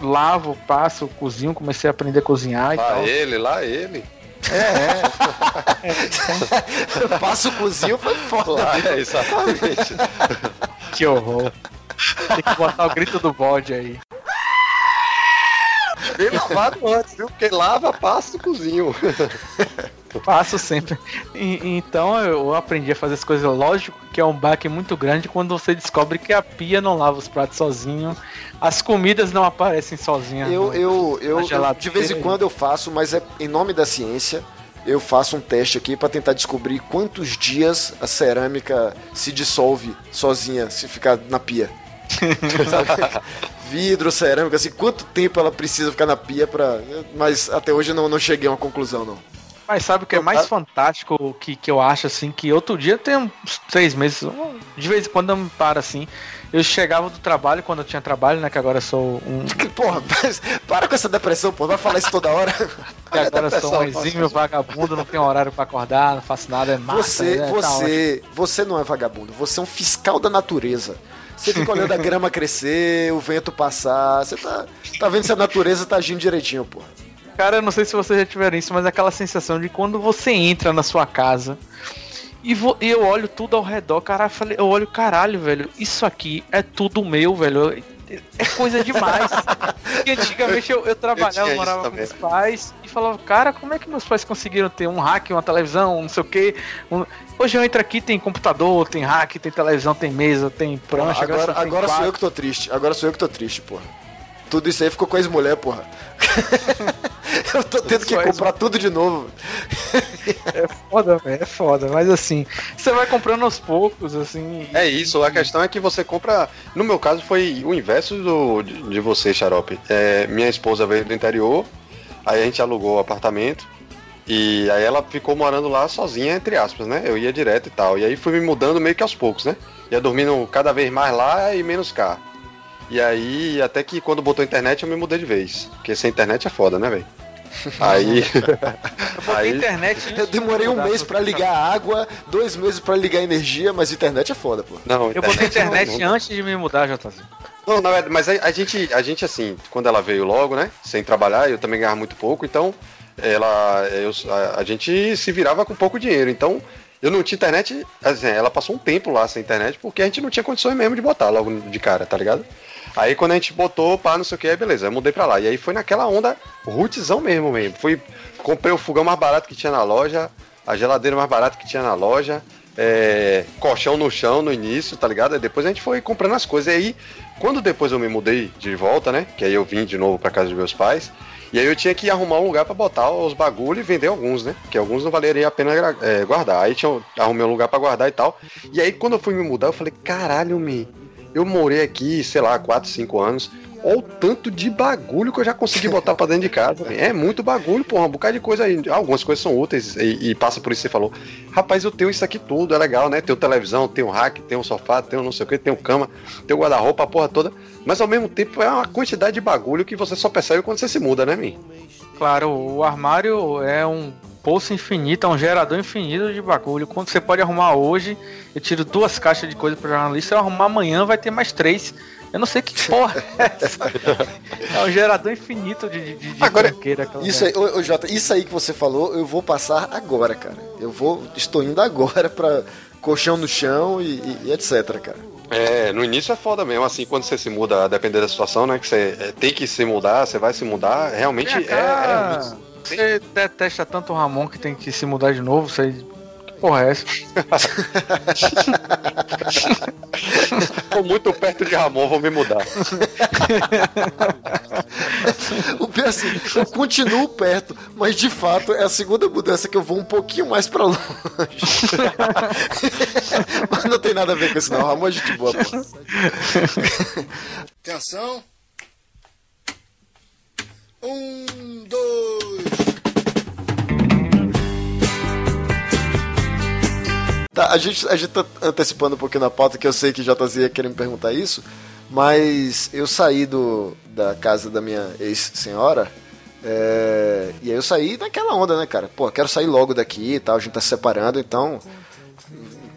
lavo, passo, cozinho, comecei a aprender a cozinhar lá e tal. Lá ele, lá ele. É, é. Passa o cozinho foi foda. É, exatamente. Que horror. Tem que botar o grito do bode aí. Bem lavado antes, viu? Porque lava, passa no cozinho. Faço sempre. E- então eu aprendi a fazer as coisas. Lógico que é um baque muito grande quando você descobre que a pia não lava os pratos sozinho, as comidas não aparecem sozinhas. Eu, no- eu, eu, eu- de vez em quando eu faço, mas é em nome da ciência. Eu faço um teste aqui pra tentar descobrir quantos dias a cerâmica se dissolve sozinha se ficar na pia. Vidro, cerâmica, assim, quanto tempo ela precisa ficar na pia pra. Mas até hoje eu não, não cheguei a uma conclusão, não. Mas sabe o que é mais fantástico que, que eu acho assim? Que outro dia tem uns três meses, de vez em quando eu me paro assim. Eu chegava do trabalho, quando eu tinha trabalho, né? Que agora eu sou um. Porra, mas para com essa depressão, pô. Vai falar isso toda hora. Que agora eu sou um exímio vagabundo, não tenho horário pra acordar, não faço nada, é massa. Você, né, tá você, você não é vagabundo, você é um fiscal da natureza. Você fica olhando a grama crescer, o vento passar, você tá, tá vendo se a natureza tá agindo direitinho, pô. Cara, eu não sei se vocês já tiveram isso, mas é aquela sensação de quando você entra na sua casa e, e eu olho tudo ao redor, cara, eu, falei, eu olho, caralho, velho, isso aqui é tudo meu, velho. É coisa demais. e antigamente eu, eu trabalhava, isso morava com os pais e falava, cara, como é que meus pais conseguiram ter um hack, uma televisão, não sei o quê. um- Hoje eu entro aqui, tem computador, tem hack, tem televisão, tem mesa, tem prancha. Agora, tem agora sou eu que tô triste, agora sou eu que tô triste, porra. Tudo isso aí ficou com a ex-mulher, porra. eu tô tendo que comprar tudo de novo. É foda, velho, é foda. Mas assim, você vai comprando aos poucos, assim. É isso, a questão é que você compra. No meu caso, foi o inverso do, de, de você, Xarope. É, minha esposa veio do interior, aí a gente alugou o apartamento. E aí ela ficou morando lá sozinha, entre aspas, né? Eu ia direto e tal. E aí fui me mudando meio que aos poucos, né? Ia dormindo cada vez mais lá e menos cá. E aí, até que quando botou internet, eu me mudei de vez. Porque sem internet é foda, né, velho? Aí. Eu botei aí internet. Eu de demorei um mês pra- pra ligar a água, dois meses pra ligar a energia, mas internet é foda, pô. não, Eu botei internet antes de me mudar, JZ. Não, na verdade, mas a, a gente, a gente, assim, quando ela veio logo, né? Sem trabalhar, eu também ganhava muito pouco, então ela, eu, a, a gente se virava com pouco dinheiro. Então, eu não tinha internet, assim, ela passou um tempo lá sem internet, porque a gente não tinha condições mesmo de botar logo de cara, tá ligado? Aí quando a gente botou, pá, não sei o que, beleza, eu mudei pra lá. E aí foi naquela onda rootzão mesmo, mesmo. Fui, comprei o fogão mais barato que tinha na loja, a geladeira mais barata que tinha na loja, é, colchão no chão no início, tá ligado? Aí depois a gente foi comprando as coisas. E aí, quando depois eu me mudei de volta, né? Que aí eu vim de novo pra casa dos meus pais. E aí eu tinha que arrumar um lugar pra botar os bagulho e vender alguns, né? Que alguns não valeria a pena é, guardar. Aí tinha, arrumei um lugar pra guardar e tal. E aí quando eu fui me mudar, eu falei, caralho, me. Eu morei aqui, sei lá, 4, 5 anos. Olha o tanto de bagulho que eu já consegui botar pra dentro de casa. É muito bagulho, porra. Um bocado de coisa aí. Algumas coisas são úteis e, e passa por isso que você falou. Rapaz, eu tenho isso aqui tudo, é legal, né? Tenho televisão, tenho rack, tenho sofá, tenho não sei o que, tenho cama, tenho guarda-roupa, a porra toda. Mas ao mesmo tempo é uma quantidade de bagulho que você só percebe quando você se muda, né, mim? Claro, o armário é um poço infinito, é um gerador infinito de bagulho. Quando você pode arrumar hoje, eu tiro duas caixas de coisa para jornalista, se eu arrumar amanhã vai ter mais três. Eu não sei que porra é essa. É um gerador infinito de, de, de Agora, Isso aí, ô, ô, Jota, isso aí que você falou, eu vou passar agora, cara. Eu vou, estou indo agora pra colchão no chão e, e- e etc, cara. É, no início é foda mesmo, assim, quando você se muda, a depender da situação, né? Que você é, tem que se mudar, você vai se mudar, realmente é. cá, é- Você detesta tanto o Ramon que tem que se mudar de novo, você. Que porra é essa? Tô muito perto de Ramon, vou me mudar. O pior é assim, eu continuo perto, mas de fato é a segunda mudança que eu vou um pouquinho mais pra longe. mas não tem nada a ver com isso não, Ramon é gente boa, pô. Atenção. Um, dois. Tá, a gente, a gente tá antecipando um pouquinho na pauta, que eu sei que JZ ia querer me perguntar isso, mas eu saí do, da casa da minha ex-senhora, é, e aí eu saí naquela onda, né, cara? Pô, quero sair logo daqui e tal, a gente tá se separando, então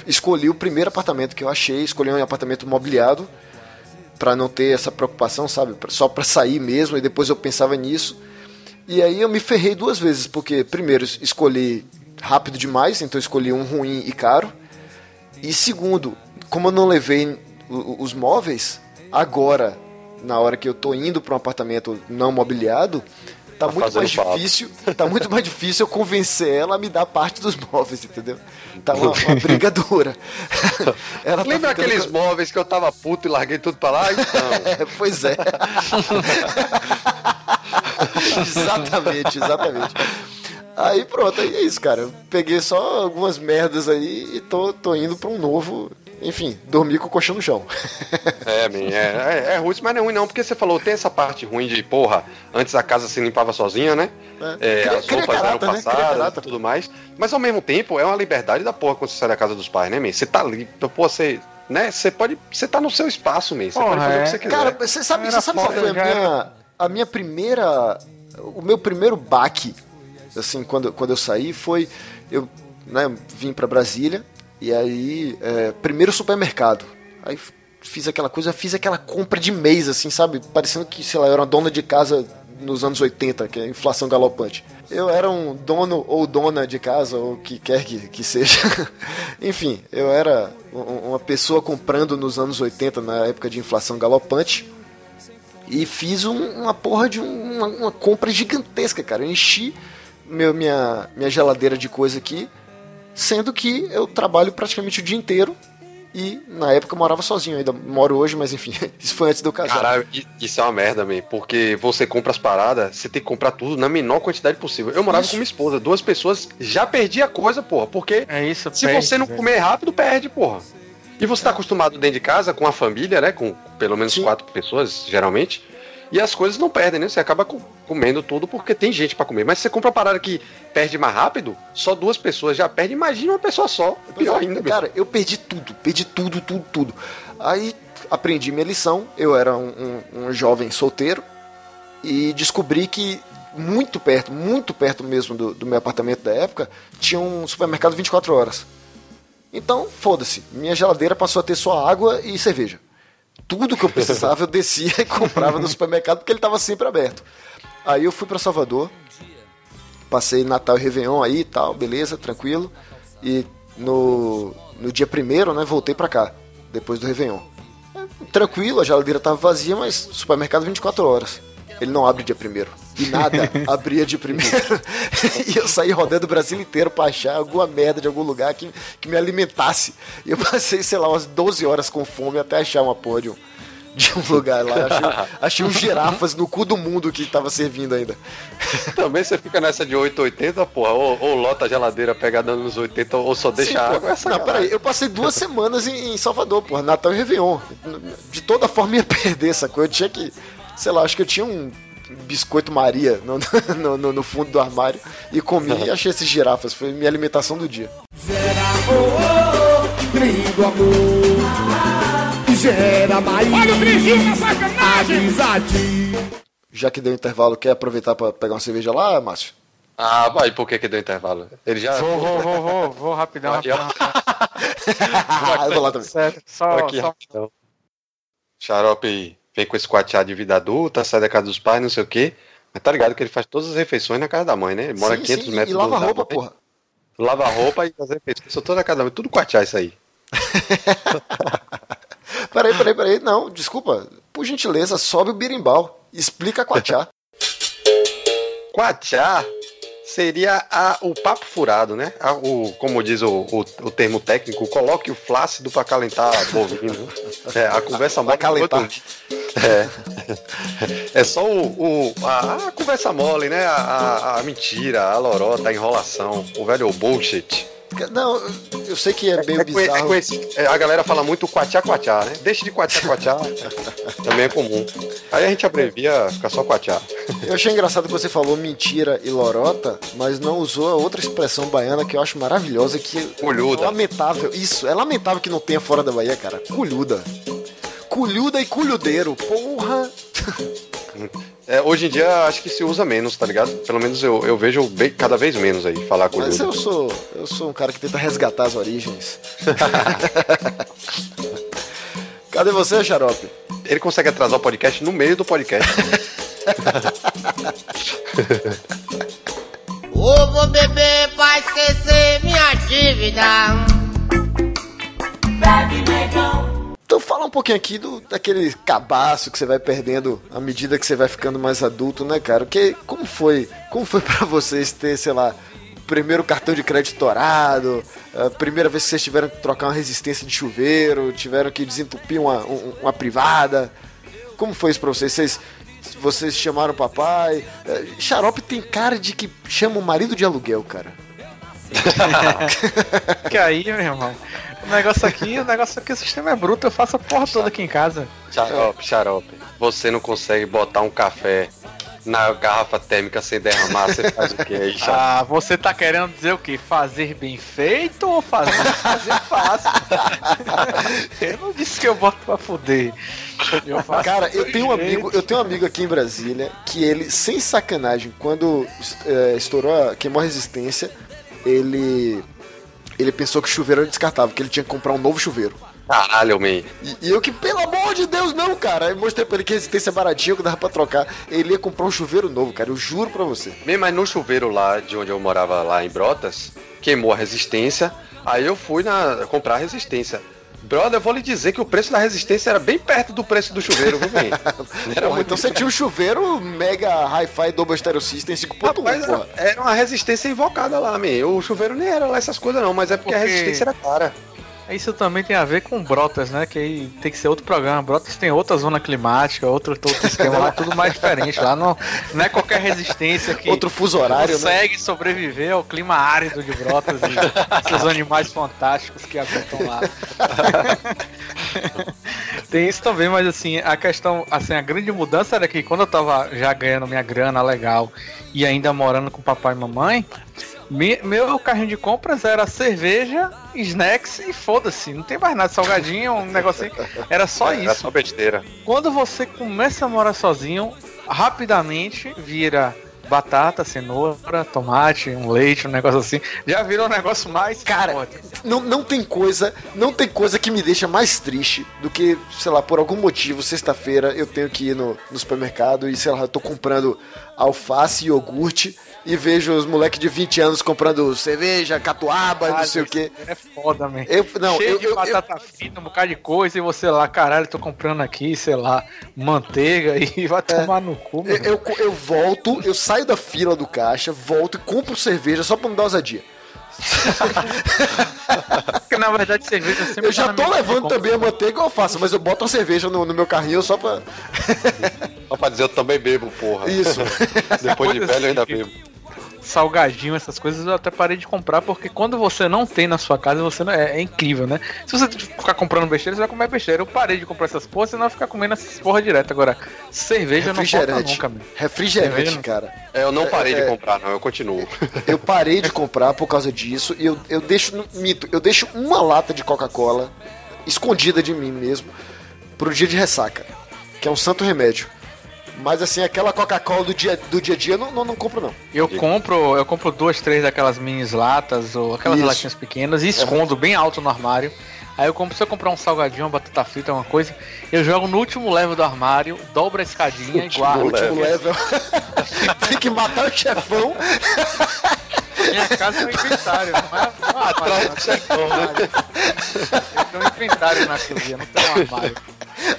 escolhi o primeiro apartamento que eu achei, escolhi um apartamento mobiliado, pra não ter essa preocupação, sabe? Só pra sair mesmo, e depois eu pensava nisso. E aí eu me ferrei duas vezes, porque primeiro escolhi rápido demais, então escolhi um ruim e caro. E segundo, como eu não levei os móveis, agora, na hora que eu tô indo para um apartamento não mobiliado, tá, muito fazendo mais difícil, tá muito mais difícil eu convencer ela a me dar parte dos móveis, entendeu? Tá uma, uma briga dura. Ela tá Lembra ficando aqueles móveis que eu tava puto e larguei tudo pra lá? Então. É, pois é. exatamente, exatamente. Aí pronto, aí é isso, cara. Eu peguei só algumas merdas aí e tô, tô indo pra um novo. Enfim, dormir com o colchão no chão. É, man, é, é, é ruim, mas não é ruim não, porque você falou, tem essa parte ruim de, porra, antes a casa se limpava sozinha, né? É. É, Cria- as roupas eram né? Passadas e tudo mais. Mas ao mesmo tempo, é uma liberdade da porra quando você sai da casa dos pais, né, man? Você tá ali, então, pô, você, né? Você pode, você tá no seu espaço, man. Você pode fazer o é. que você quiser. Cara, você sabe, você sabe qual foi a minha, a minha primeira. O meu primeiro baque, assim, quando, quando eu saí, foi. Eu né, vim pra Brasília e aí. é, primeiro supermercado. Aí fiz aquela coisa, fiz aquela compra de mês, assim, sabe? Parecendo que, sei lá, eu era uma dona de casa nos anos 80, que é a inflação galopante. Eu era um dono ou dona de casa, ou o que quer que, que seja. Enfim, eu era um- uma pessoa comprando nos anos 80, na época de inflação galopante. E fiz um- uma porra de um- uma, uma compra gigantesca, cara. Eu enchi meu, minha, minha geladeira de coisa aqui, sendo que eu trabalho praticamente o dia inteiro. E na época eu morava sozinho, ainda moro hoje, mas enfim, isso foi antes de eu casar. Caralho, isso é uma merda, man, porque você compra as paradas, você tem que comprar tudo na menor quantidade possível. Eu morava Isso. com minha esposa, duas pessoas, já perdi a coisa, porra, porque É isso, se perde, você não velho. comer rápido, perde, porra. E você tá acostumado dentro de casa com a família, né, com pelo menos Sim. quatro pessoas, geralmente, e as coisas não perdem, né? Você acaba co- comendo tudo porque tem gente pra comer. Mas se você compra uma parada que perde mais rápido, só duas pessoas já perdem, imagina uma pessoa só. É pior é, ainda, meu. Cara, eu perdi tudo, perdi tudo, tudo, tudo. Aí aprendi minha lição, eu era um, um- um jovem solteiro e descobri que muito perto, muito perto mesmo do, do meu apartamento da época, tinha um supermercado 24 horas. Então, foda-se, minha geladeira passou a ter só água e cerveja. Tudo que eu precisava eu descia e comprava no supermercado porque ele estava sempre aberto. Aí eu fui para Salvador, passei Natal e Réveillon aí e tal, beleza, tranquilo. E no, no dia primeiro, né, voltei pra cá, depois do Réveillon. Tranquilo, a geladeira tava vazia, mas supermercado 24 horas. Ele não abre dia primeiro. E nada abria dia primeiro. e eu saí rodando o Brasil inteiro pra achar alguma merda de algum lugar que, que me alimentasse. E eu passei, sei lá, umas 12 horas com fome até achar uma porra de um, de um lugar lá. Achei, achei uns girafas no cu do mundo que tava servindo ainda. Também você fica nessa de 880, porra, ou, ou lota a geladeira pegada nos 80, ou só deixa Sim, água. Essa Não, peraí, eu passei duas semanas em, em Salvador, porra, Natal e Réveillon. De toda forma ia perder essa coisa. Eu tinha que, sei lá, acho que eu tinha um biscoito Maria no, no, no- no fundo do armário e comi e achei esses girafas. Foi minha alimentação do dia. Amor Gera mais Olha o tristinho na sacanagem Amizade Já que deu intervalo, quer aproveitar pra pegar uma cerveja lá, Márcio? Ah, vai, por que que deu intervalo? Ele já... Vou, vou, vou, vou, vou rapidão, Aqui, ó. rapidão. Ah, eu vou lá também. Certo, só, Aqui, só rapidão. Xarope vem com esse quateado de vida adulta, sai da casa dos pais, não sei o quê. Mas tá ligado que ele faz todas as refeições na casa da mãe, né? Ele mora Sim, 500 sim, metros e lava roupa, mãe. porra. Lava roupa e as refeições são toda na casa da mãe. Tudo quatear isso aí. Peraí, peraí, peraí. Não, desculpa. Por gentileza, sobe o birimbau. Explica quachá. Quatear seria a- o papo furado, né? A- o, como diz o, o, o termo técnico, coloque o flácido para calentar bovino. É, a conversa mole. calentar. É. É só o, o- a, a conversa mole, né? A, a- a mentira, a lorota, a enrolação, o velho bullshit. Não, eu sei que é meio É, conhe- é bizarro. conheci- é, a galera fala muito quatiá quatiá, né? Deixa de quatiá quatiá, também é comum. Aí a gente abrevia, fica só quatiá. Eu achei engraçado que você falou mentira e lorota, mas não usou a outra expressão baiana que eu acho maravilhosa, que é Culhuda. lamentável. Isso, é lamentável que não tenha fora da Bahia, cara. Culhuda. Culhuda e culhudeiro. Porra. É, hoje em dia acho que se usa menos, tá ligado? Pelo menos eu, eu vejo bem- cada vez menos aí falar com Mas eu sou, eu sou um cara que tenta resgatar as origens. Cadê você, Xarope? Ele consegue atrasar o podcast no meio do podcast. Ô, vou beber pra esquecer dívida. Então fala um pouquinho aqui do, daquele cabaço que você vai perdendo à medida que você vai ficando mais adulto, né, cara? Que, como foi, como foi para vocês ter, sei lá, primeiro cartão de crédito estourado, a primeira vez que vocês tiveram que trocar uma resistência de chuveiro, tiveram que desentupir uma, um- uma privada? Como foi isso pra vocês? Vocês, vocês chamaram o papai? Eh, Xarope tem cara de que chama o marido de aluguel, cara. Que aí, meu irmão. O negócio aqui, o negócio aqui, o sistema é bruto, eu faço a porra toda aqui em casa. Xarope, xarope. Você não consegue botar um café na garrafa térmica sem derramar, você faz o que aí, xarope? Ah, você tá querendo dizer o quê? Fazer bem feito ou fazer, fazer fácil? eu não disse que eu boto pra fuder. Eu faço Cara, eu tenho um amigo, eu tenho um amigo aqui em Brasília que ele, sem sacanagem, quando eh, estourou, a, queimou a resistência, ele ele pensou que o chuveiro era descartável, que ele tinha que comprar um novo chuveiro. Caralho, man. E, e eu que, pelo amor de Deus, não, cara. Eu mostrei pra ele que a resistência é baratinha, que dava pra trocar. Ele ia comprar um chuveiro novo, cara. Eu juro pra você. Bem, mas no chuveiro lá de onde eu morava lá em Brotas, queimou a resistência. Aí eu fui na comprar a resistência. Brother, eu vou lhe dizer que o preço da resistência era bem perto do preço do chuveiro, viu, Porra, então você tinha um chuveiro Mega Hi-Fi Double Stereo System 5.1, Rapaz, porra. era uma resistência invocada lá, man. O chuveiro nem era lá essas coisas não, mas é porque, a Porque- resistência era cara. Isso também tem a ver com Brotas, né? Que aí tem que ser outro programa. Brotas tem outra zona climática, outro, outro esquema lá, tudo mais diferente. Lá não, não é qualquer resistência que Outro fuso horário, né? consegue sobreviver ao clima árido de Brotas e seus animais fantásticos que habitam lá. Tem isso também, mas assim, a questão, assim, a grande mudança era que quando eu tava já ganhando minha grana legal e ainda morando com papai e mamãe, me- meu carrinho de compras era cerveja, snacks e foda-se, não tem mais nada, salgadinho, um negocinho, era só Era isso. só besteira. Quando você começa a morar sozinho, rapidamente vira batata, cenoura, tomate, um leite, um negócio assim. Já virou um negócio mais Cara. Não, não tem coisa, não tem coisa que me deixa mais triste do que, sei lá, por algum motivo, sexta-feira eu tenho que ir no, no supermercado e, sei lá, eu tô comprando alface e iogurte e vejo os moleques de 20 anos comprando cerveja, catuaba, não sei o quê. É foda, man. Eu, não, Cheio eu, de eu, eu, batata frita, um bocado de coisa, e você lá, caralho, tô comprando aqui, sei lá, manteiga e vai tomar no cu, eu, eu, eu volto, eu saio da fila do caixa, volto e compro cerveja só pra me dar ousadia. Porque na verdade cerveja sempre Eu já tá tô levando também a manteiga eu faço, mas eu boto uma cerveja no, no meu carrinho só pra. Só pra dizer eu também bebo, porra. Isso. Depois de velho eu ainda assim. bebo. salgadinho, essas coisas, eu até parei de comprar, porque quando você não tem na sua casa, você não, é, é incrível, né? Se você ficar comprando besteira, você vai comer besteira. Eu parei de comprar essas porras, senão eu ficar comendo essas porra direto. Agora, cerveja não falta nunca, meu. Refrigerante, Cerveja cara. É, eu não parei É, de é. comprar, não, eu continuo. Eu parei de comprar por causa disso e eu, eu deixo, no- mito, eu deixo uma lata de Coca-Cola escondida de mim mesmo pro dia de ressaca, que é um santo remédio. Mas assim, aquela Coca-Cola do dia, do dia a dia, eu não, não, não compro não. Eu compro, eu compro duas, três daquelas minis latas ou aquelas Isso. latinhas pequenas e escondo bem alto no armário. Aí eu compro, se eu comprar um salgadinho, uma batata frita, uma coisa, eu jogo no último level do armário, dobro a escadinha e guardo. Último level. Tem que matar o chefão. Minha casa é um inventário, não é? Não é um armário, né? Eu tenho um inventário na cozinha, não tem um armário.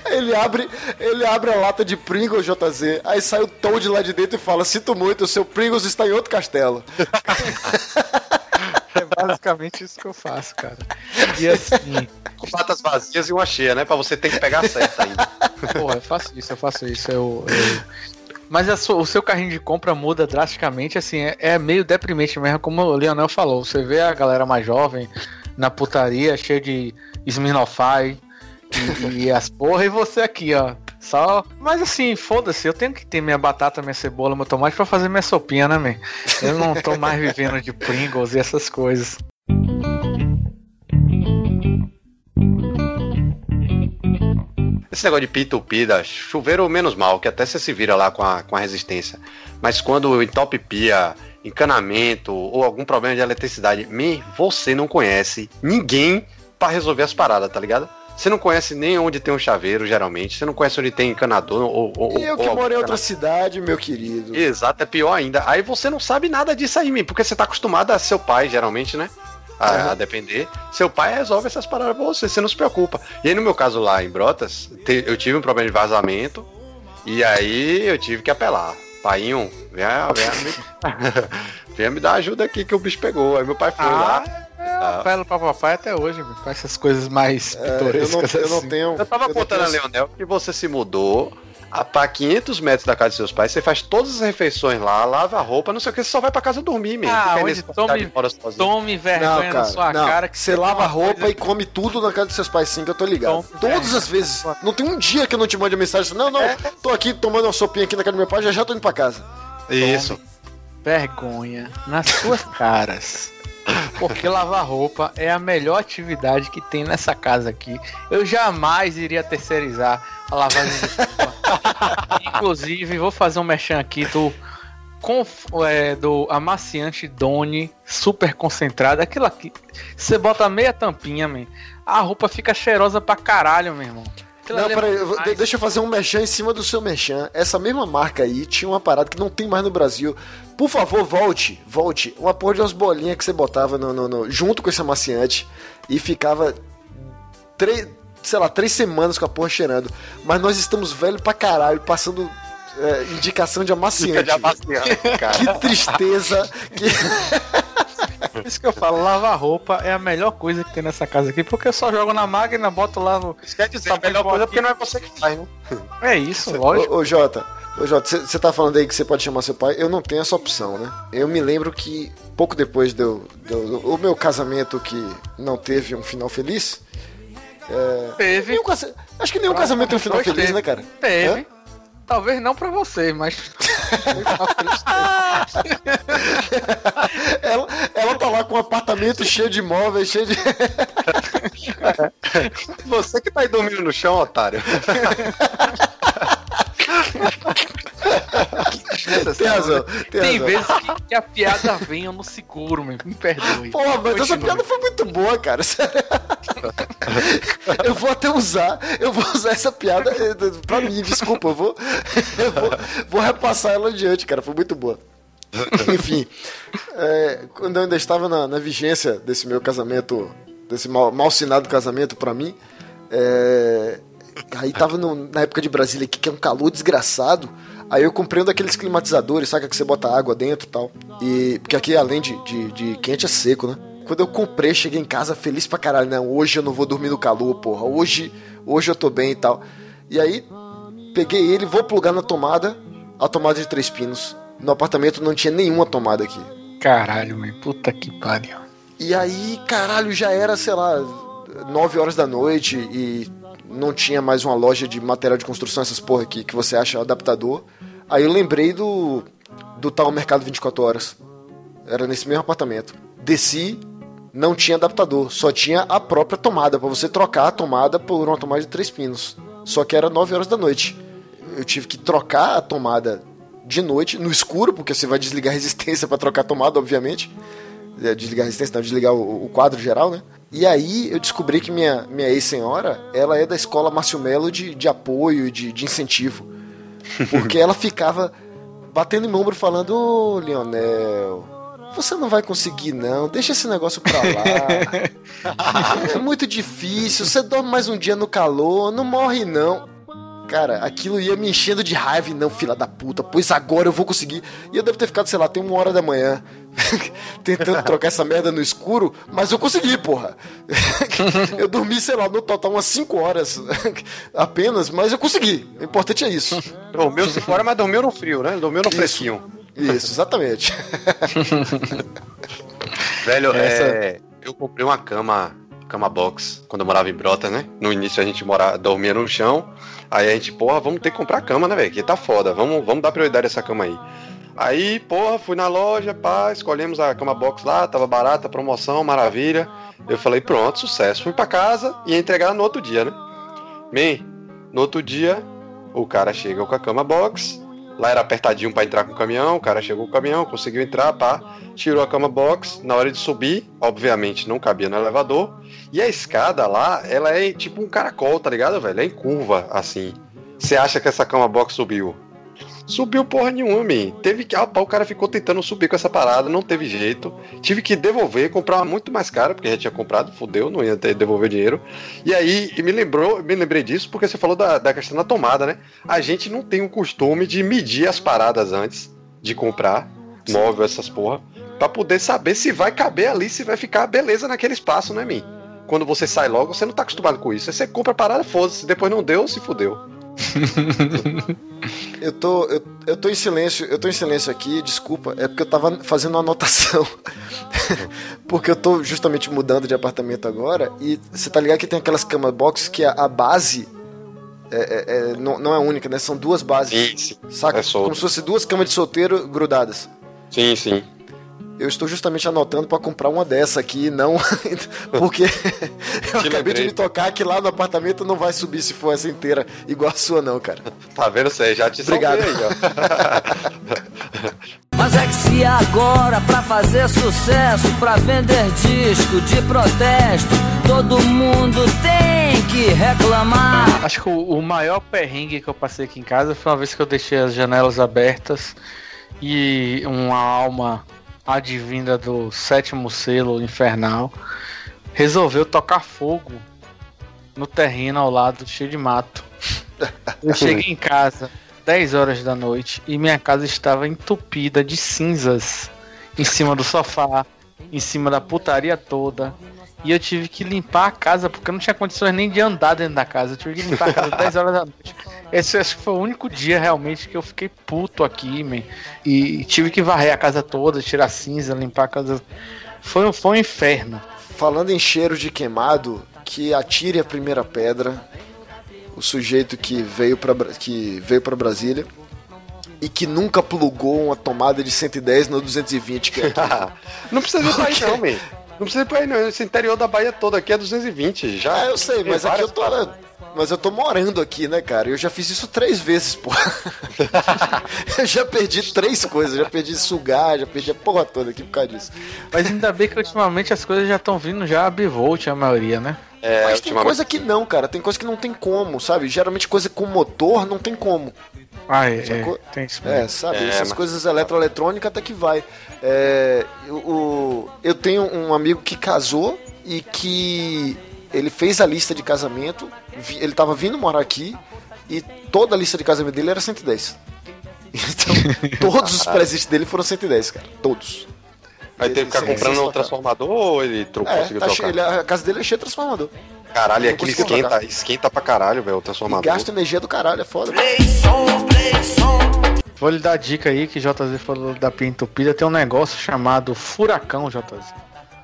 Ele abre, ele abre a lata de Pringles JZ, aí sai o Toad lá de dentro e fala: Sinto muito, o seu Pringles está em outro castelo. É basicamente isso que eu faço, cara. E assim, Com patas vazias e uma cheia, né? Pra você ter que pegar a certa ainda. porra, eu faço isso, eu faço isso. Eu, eu- Mas sua- o seu carrinho de compra muda drasticamente, assim, é, é meio deprimente mesmo, como o Leonel falou. Você vê a galera mais jovem na putaria, cheio de Smirnoff e, e as porra, e você aqui, ó. Só. Mas assim, foda-se, eu tenho que ter minha batata, minha cebola, meu tomate pra fazer minha sopinha, né, man? Eu não tô mais vivendo de Pringles e essas coisas. Esse negócio de pitupida, chuveiro menos mal, que até você se vira lá com a, com a resistência. Mas quando entope pia, encanamento ou algum problema de eletricidade, me, você não conhece ninguém pra resolver as paradas, tá ligado? Você não conhece nem onde tem um chaveiro, geralmente. Você não conhece onde tem encanador ou. ou eu que moro em outra cidade, meu querido. Exato, é pior ainda. Aí você não sabe nada disso aí, porque você tá acostumado a seu pai, geralmente, né? A, a depender, seu pai resolve essas paradas pra você, você não se preocupa. E aí, no meu caso lá em Brotas, te- eu tive um problema de vazamento, e aí eu tive que apelar. Painho, vem, vem, me, vem me dar ajuda aqui que o bicho pegou. Aí meu pai foi lá. eu apelo pra papai até hoje, meu, pra essas coisas mais É, eu, não, pitorescas eu não assim. tenho. Eu tava não contando a tenho- Leonel que você se mudou a, pra 500 metros da casa de seus pais, você faz todas as refeições lá, lava a roupa, não sei o que, você só vai pra casa dormir, mesmo. Ah, onde tome-. Tome vergonha Não, na cara, sua não. cara. que você lava a roupa coisa- e come tudo na casa dos seus pais, sim, que eu tô ligado. Tom, Todas é. as vezes. Não tem um dia que eu não te mande mensagem não, não, tô aqui tomando uma sopinha aqui na casa do meu pai, já já tô indo pra casa. Isso. vergonha nas suas caras. Porque lavar roupa é a melhor atividade que tem nessa casa aqui. Eu jamais iria terceirizar a lavagem de roupa. Inclusive, vou fazer um mexão aqui do, conf- é, do amaciante Doni super concentrado. Aquilo aqui, você bota meia tampinha, man, a roupa fica cheirosa pra caralho, meu irmão. Não, peraí, bom eu vou- demais. deixa eu fazer um merchan em cima do seu merchan. Essa mesma marca aí tinha uma parada que não tem mais no Brasil. Por favor, volte, volte. Uma porra de umas bolinhas que você botava no, no- no- junto com esse amaciante e ficava três, sei lá, três semanas com a porra cheirando. Mas nós estamos velho pra caralho, passando é, indicação de amaciante. de amaciante, cara. Que tristeza. Que... Por isso que eu falo, lavar roupa é a melhor coisa que tem nessa casa aqui, porque eu só jogo na máquina, boto, lavo. Isso quer dizer, a melhor coisa aqui. porque não é você que faz, né? É isso, lógico. Ô, ô Jota, ô, Jota, você tá falando aí que você pode chamar seu pai. Eu não tenho essa opção, né? Eu me lembro que pouco depois do, do, do- o meu casamento que não teve um final feliz. Teve, nenhum acho que nenhum casamento tem um final feliz, teve. né, cara? teve. Hã? Talvez não pra você, mas. Ela, ela tá lá com um apartamento cheio de móveis, cheio de. Você que tá aí dormindo no chão, otário. tem razão, tem, Tem razão. vezes que, que a piada vem eu não seguro, meu. Me perdoe. Pô, mas essa Continue. piada foi muito boa, cara. Eu vou até usar, eu vou usar essa piada eh, pra mim, desculpa, eu vou, eu vou, vou repassar ela adiante, cara, foi muito boa. Enfim, é, quando eu ainda estava na, na vigência desse meu casamento, desse mal, malsinado casamento pra mim, é, aí tava no- na época de Brasília aqui, que é um calor desgraçado, aí eu comprei um daqueles climatizadores, saca, que você bota água dentro e tal, e, porque aqui além de, de, de quente é seco, né? Quando eu comprei, cheguei em casa feliz pra caralho, não, hoje eu não vou dormir no calor, porra, hoje, hoje eu tô bem e tal. E aí, peguei ele, vou plugar na tomada, a tomada de três pinos. No apartamento não tinha nenhuma tomada aqui. Caralho, meu. Puta que pariu. E aí, caralho, já era, sei lá, 9 horas da noite e não tinha mais uma loja de material de construção, essas porra aqui, que você acha adaptador. Aí eu lembrei do, do tal Mercado 24 Horas. Era nesse mesmo apartamento. Desci, não tinha adaptador, só tinha a própria tomada, pra você trocar a tomada por uma tomada de três pinos. Só que era 9 horas da noite. Eu tive que trocar a tomada de noite, no escuro, porque você vai desligar a resistência pra trocar a tomada, obviamente. É, desligar a resistência, não, desligar o, o quadro geral, né? E aí eu descobri que minha, minha ex-senhora, ela é da escola Márcio Melo de, de apoio, de, de incentivo. Porque ela ficava batendo em ombro falando, ô Leonel, você não vai conseguir não, deixa esse negócio pra lá. é muito difícil, você dorme mais um dia no calor, não morre não. Cara, aquilo ia me enchendo de raiva e não, fila da puta, pois agora eu vou conseguir. E eu devo ter ficado, sei lá, até uma hora da manhã tentando trocar essa merda no escuro, mas eu consegui, porra. eu dormi, sei lá, no total umas 5 horas apenas, mas eu consegui. O importante é isso. Dormiu-se fora, mas dormiu no frio, né? Dormiu no Isso. fresquinho. Isso, exatamente. Velho, Essa- é, eu comprei uma cama, cama box, quando eu morava em Brota, né? No início a gente morava, dormia no chão. Aí a gente, porra, vamos ter que comprar cama, né, velho? Que tá foda. Vamos, vamos dar prioridade a essa cama aí. Aí, porra, fui na loja, pá, escolhemos a cama box lá, tava barata, promoção, maravilha. Eu falei, pronto, sucesso. Fui pra casa e ia entregar no outro dia, né? Man, no outro dia, o cara chega com a cama box. Lá era apertadinho pra entrar com o caminhão. O cara chegou com o caminhão, conseguiu entrar, pá, tirou a cama box. Na hora de subir, obviamente não cabia no elevador. E a escada lá, ela é tipo um caracol, tá ligado, velho? É em curva, assim. Você acha que essa cama box subiu? Subiu porra nenhuma, man. Teve que. Ah, o cara ficou tentando subir com essa parada, não teve jeito. Tive que devolver, comprar muito mais cara, porque já tinha comprado, fudeu, não ia ter devolver dinheiro. E aí, me lembrou, me lembrei disso porque você falou da, da questão da tomada, né? A gente não tem o costume de medir as paradas antes de comprar móvel, essas porra, pra poder saber se vai caber ali, se vai ficar beleza naquele espaço, né, mim? Quando você sai logo, você não tá acostumado com isso. Aí você compra a parada, foda-se. Depois não deu, se fudeu. Eu tô, eu, eu tô em silêncio, eu tô em silêncio aqui, desculpa, é porque eu tava fazendo uma anotação. porque eu tô justamente mudando de apartamento agora e você tá ligado que tem aquelas cama box que a, a base é, é- é- não, não é única, né? São duas bases. Sim, sim. Saca? É. Como se fosse duas camas de solteiro grudadas. Sim, sim. Eu estou justamente anotando pra comprar uma dessa aqui, não. Porque eu acabei de lembrei. me tocar que lá no apartamento não vai subir se for essa inteira igual a sua, não, cara. Tá vendo? Você já te Obrigado. salvei ó. Mas é que se agora pra fazer sucesso, pra vender disco de protesto, todo mundo tem que reclamar. Acho que o maior perrengue que eu passei aqui em casa foi uma vez que eu deixei as janelas abertas e uma alma advinda do sétimo selo infernal resolveu tocar fogo no terreno ao lado, cheio de mato. Eu cheguei em casa 10 horas da noite e minha casa estava entupida de cinzas em cima do sofá, em cima da putaria toda. E eu tive que limpar a casa, porque eu não tinha condições nem de andar dentro da casa. Eu tive que limpar a casa 10 horas da noite. Esse acho que foi o único dia realmente que eu fiquei puto aqui, man. E tive que varrer a casa toda, tirar cinza, limpar a casa. Foi, um- foi um inferno. Falando em cheiro de queimado, que atire a primeira pedra. O sujeito que veio para que veio para Brasília e que nunca plugou uma tomada de 110 no 220 que é aqui. não precisa pra aí, não, man. Não precisa ir pra aí, não. Esse interior da Bahia toda aqui é 220. Já. Ah, eu sei, mas aqui eu tô mas eu tô morando aqui, né, cara? Eu já fiz isso três vezes, pô. eu já perdi três coisas, já perdi sugar, já perdi a porra toda aqui por causa disso. Mas ainda bem que ultimamente as coisas já estão vindo já a bivolt, a maioria, né? É, Mas tem ultimamente- coisa que não, cara. Tem coisa que não tem como, sabe? Geralmente coisa com motor não tem como. Ah, é, Sacou? é, tem isso É, sabe? É, Essas mas- coisas eletroeletrônicas até que vai. É, o, eu tenho um amigo que casou e que ele fez a lista de casamento. Ele tava vindo morar aqui e toda a lista de casamento dele era 110. Então, todos os presentes dele foram 110, cara. Todos. Aí teve que ficar comprando um transformador ou ele tro- É, conseguiu tá trocar? cheio, ele- a casa dele é cheia de transformador. Caralho, e conseguiu esquenta, esquenta pra caralho, velho, o E transformador. gasta energia do caralho, é foda. Vou lhe dar dica aí que JZ falou da pia entupida. Tem um negócio chamado furacão, JZ.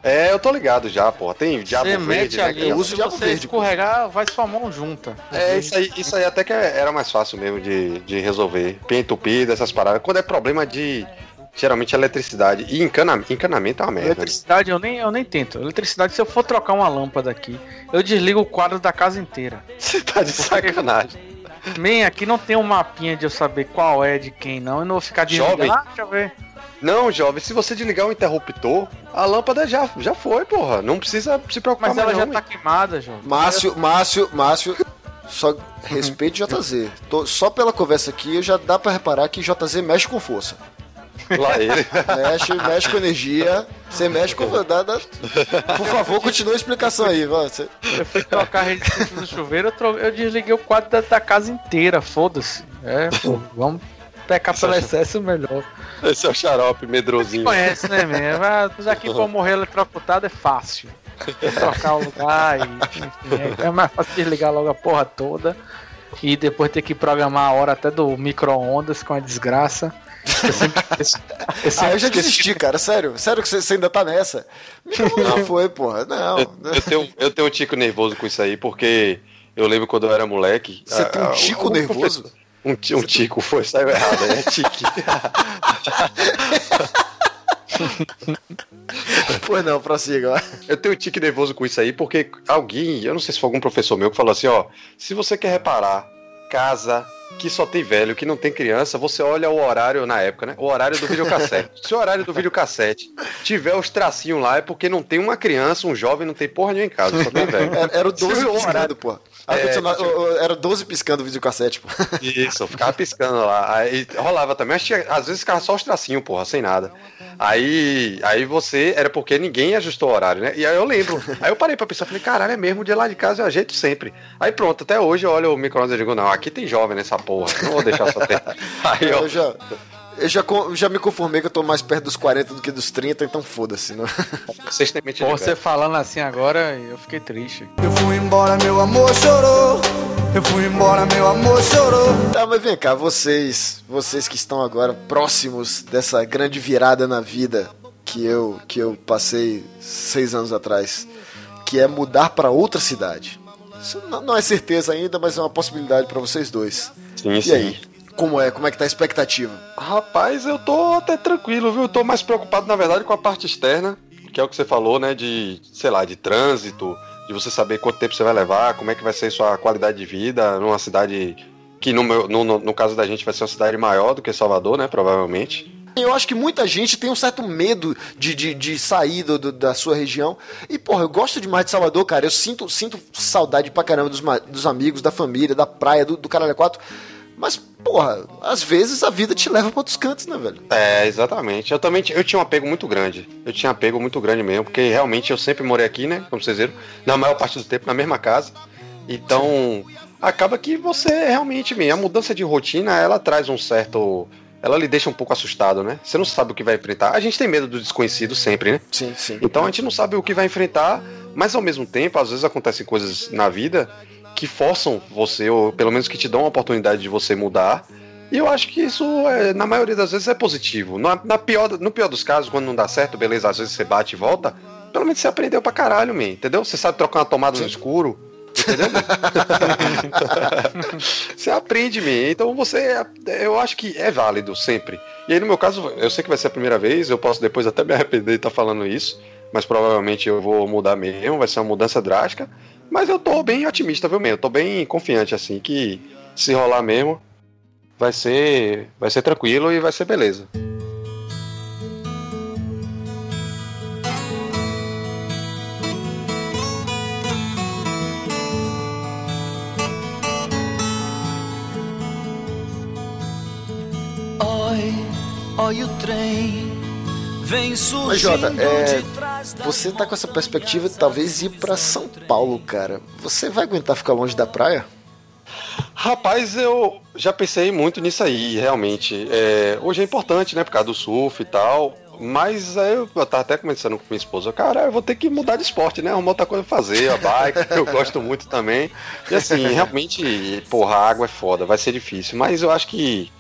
É, eu tô ligado já, porra. Tem diabo Você verde, mete né? ali, Eu uso se diabo você verde, escorregar, vai sua mão junta. É, isso aí, isso aí até que era mais fácil mesmo de, de resolver. Pia entupida, essas paradas. Quando é problema de, geralmente, eletricidade. E encana, encanamento é uma merda. né? Eletricidade eu nem, eu nem tento. Eletricidade, se eu for trocar uma lâmpada aqui, eu desligo o quadro da casa inteira. Você tá de sacanagem. Man, aqui não tem um mapinha de eu saber qual é de quem não. Eu não vou ficar Jovem. desligando. Ah, deixa eu ver. Não, jovem, se você desligar o interruptor, a lâmpada já, já foi, porra. Não precisa se preocupar Mas ela já não, tá queimada, João. Márcio, Márcio, Márcio, só respeite JZ. Tô- só pela conversa aqui já dá pra reparar que JZ mexe com força. Lá ele. Mexe, mexe com energia. Você mexe com. Dá, dá- Por favor, continue a explicação aí. você- Eu fui trocar a resistência do chuveiro, eu, tro- eu desliguei o quadro da, da casa inteira, foda-se. É, pô, vamos pecar pelo excesso melhor. Esse é o xarope medrosinho. Conhece, né, mesmo? Daqui pra eu morrer eletrocutado é fácil. Trocar o lugar e. Enfim, é, é mais fácil desligar logo a porra toda. E depois ter que programar a hora até do micro-ondas com a desgraça. Eu sempre eu sempre Ah, eu já desisti, cara. Sério. Sério que você, ainda tá nessa? Não foi, porra. Não. Eu, eu tenho, eu tenho um tico nervoso com isso aí, porque eu lembro quando eu era moleque. Você a- tem um tico nervoso? Um, um tico, foi, saiu errado, é tique. Foi não, prossiga. Eu tenho um tique nervoso com isso aí, porque alguém, eu não sei se foi algum professor meu, que falou assim: ó, se você quer reparar casa que só tem velho, que não tem criança, você olha o horário na época, né? O horário do videocassete. Se o horário do videocassete tiver os tracinhos lá, é porque não tem uma criança, um jovem, não tem porra nenhuma em casa, só tem velho. Era, era o 12 Se o piscando, horário- pô. É, Era 12 piscando o videocassete, pô. Isso, eu ficava piscando lá. Aí rolava também, às vezes ficava só os tracinhos, porra, sem nada. Aí, aí você, era porque ninguém ajustou o horário, né? E aí eu lembro. Aí eu parei pra pensar, falei, caralho, é mesmo, o dia lá de casa eu ajeito sempre. Aí pronto, até hoje eu olho o micro-ondas e digo, não, aqui tem jovem nessa porra, não vou deixar só ter. Aí eu, Eu já, eu já, já me conformei que eu tô mais perto dos 40 do que dos 30, então foda-se. Não? vocês têm mente Pô, de você falando assim agora, eu fiquei triste. Eu fui embora, meu amor chorou. Eu fui embora, meu amor chorou. Tá, mas vem cá, vocês, vocês que estão agora próximos dessa grande virada na vida que eu, que eu passei seis anos atrás, que é mudar pra outra cidade. Isso não, não é certeza ainda, mas é uma possibilidade pra vocês dois. Sim, E sim. aí, como é? Como é que tá a expectativa? Rapaz, eu tô até tranquilo, viu? Eu tô mais preocupado, na verdade, com a parte externa, que é o que você falou, né? De, sei lá, de trânsito, de você saber quanto tempo você vai levar, como é que vai ser sua qualidade de vida numa cidade que, no, meu, no, no, caso da gente, vai ser uma cidade maior do que Salvador, né? Provavelmente. Eu acho que muita gente tem um certo medo de, de, de sair do, do- da sua região. E, porra, eu gosto demais de Salvador, cara. Eu sinto, sinto saudade pra caramba dos, dos amigos, da família, da praia, do, do Caralho 4. Mas, porra, às vezes a vida te leva pra outros cantos, né, velho? É, exatamente. Eu também eu tinha um apego muito grande. Eu tinha um apego muito grande mesmo, porque realmente eu sempre morei aqui, né? Como vocês viram, na maior parte do tempo na mesma casa. Então, acaba que você realmente, a mudança de rotina, ela traz um certo. Ela lhe deixa um pouco assustado, né? Você não sabe o que vai enfrentar. A gente tem medo do desconhecido sempre, né? Sim, sim. Então a gente não sabe o que vai enfrentar, mas ao mesmo tempo, às vezes acontecem coisas na vida que forçam você, ou pelo menos que te dão a oportunidade de você mudar. E eu acho que isso, é, na maioria das vezes, é positivo. Na, na pior, no pior dos casos, quando não dá certo, beleza, às vezes você bate e volta, pelo menos você aprendeu pra caralho, man, entendeu? Você sabe trocar uma tomada no escuro. Entendeu? você aprende, man. Então você. Eu acho que é válido sempre. E aí, no meu caso, eu sei que vai ser a primeira vez, eu posso depois até me arrepender de estar falando isso, mas provavelmente eu vou mudar mesmo, vai ser uma mudança drástica. Mas eu tô bem otimista, viu, mesmo? Eu tô bem confiante, assim, que se rolar mesmo, vai ser, vai ser tranquilo e vai ser beleza. Oi, oi o trem Mas, Jota, é, você tá com essa perspectiva de talvez ir pra São Paulo, cara. Você vai aguentar ficar longe da praia? Rapaz, eu já pensei muito nisso aí, realmente. É, hoje é importante, né, por causa do surf e tal. Mas aí eu, eu tava até conversando com minha esposa, cara, eu vou ter que mudar de esporte, né? Arrumar outra coisa pra fazer, a bike, que eu gosto muito também. E assim, realmente, porra, a água é foda, vai ser difícil. Mas eu acho que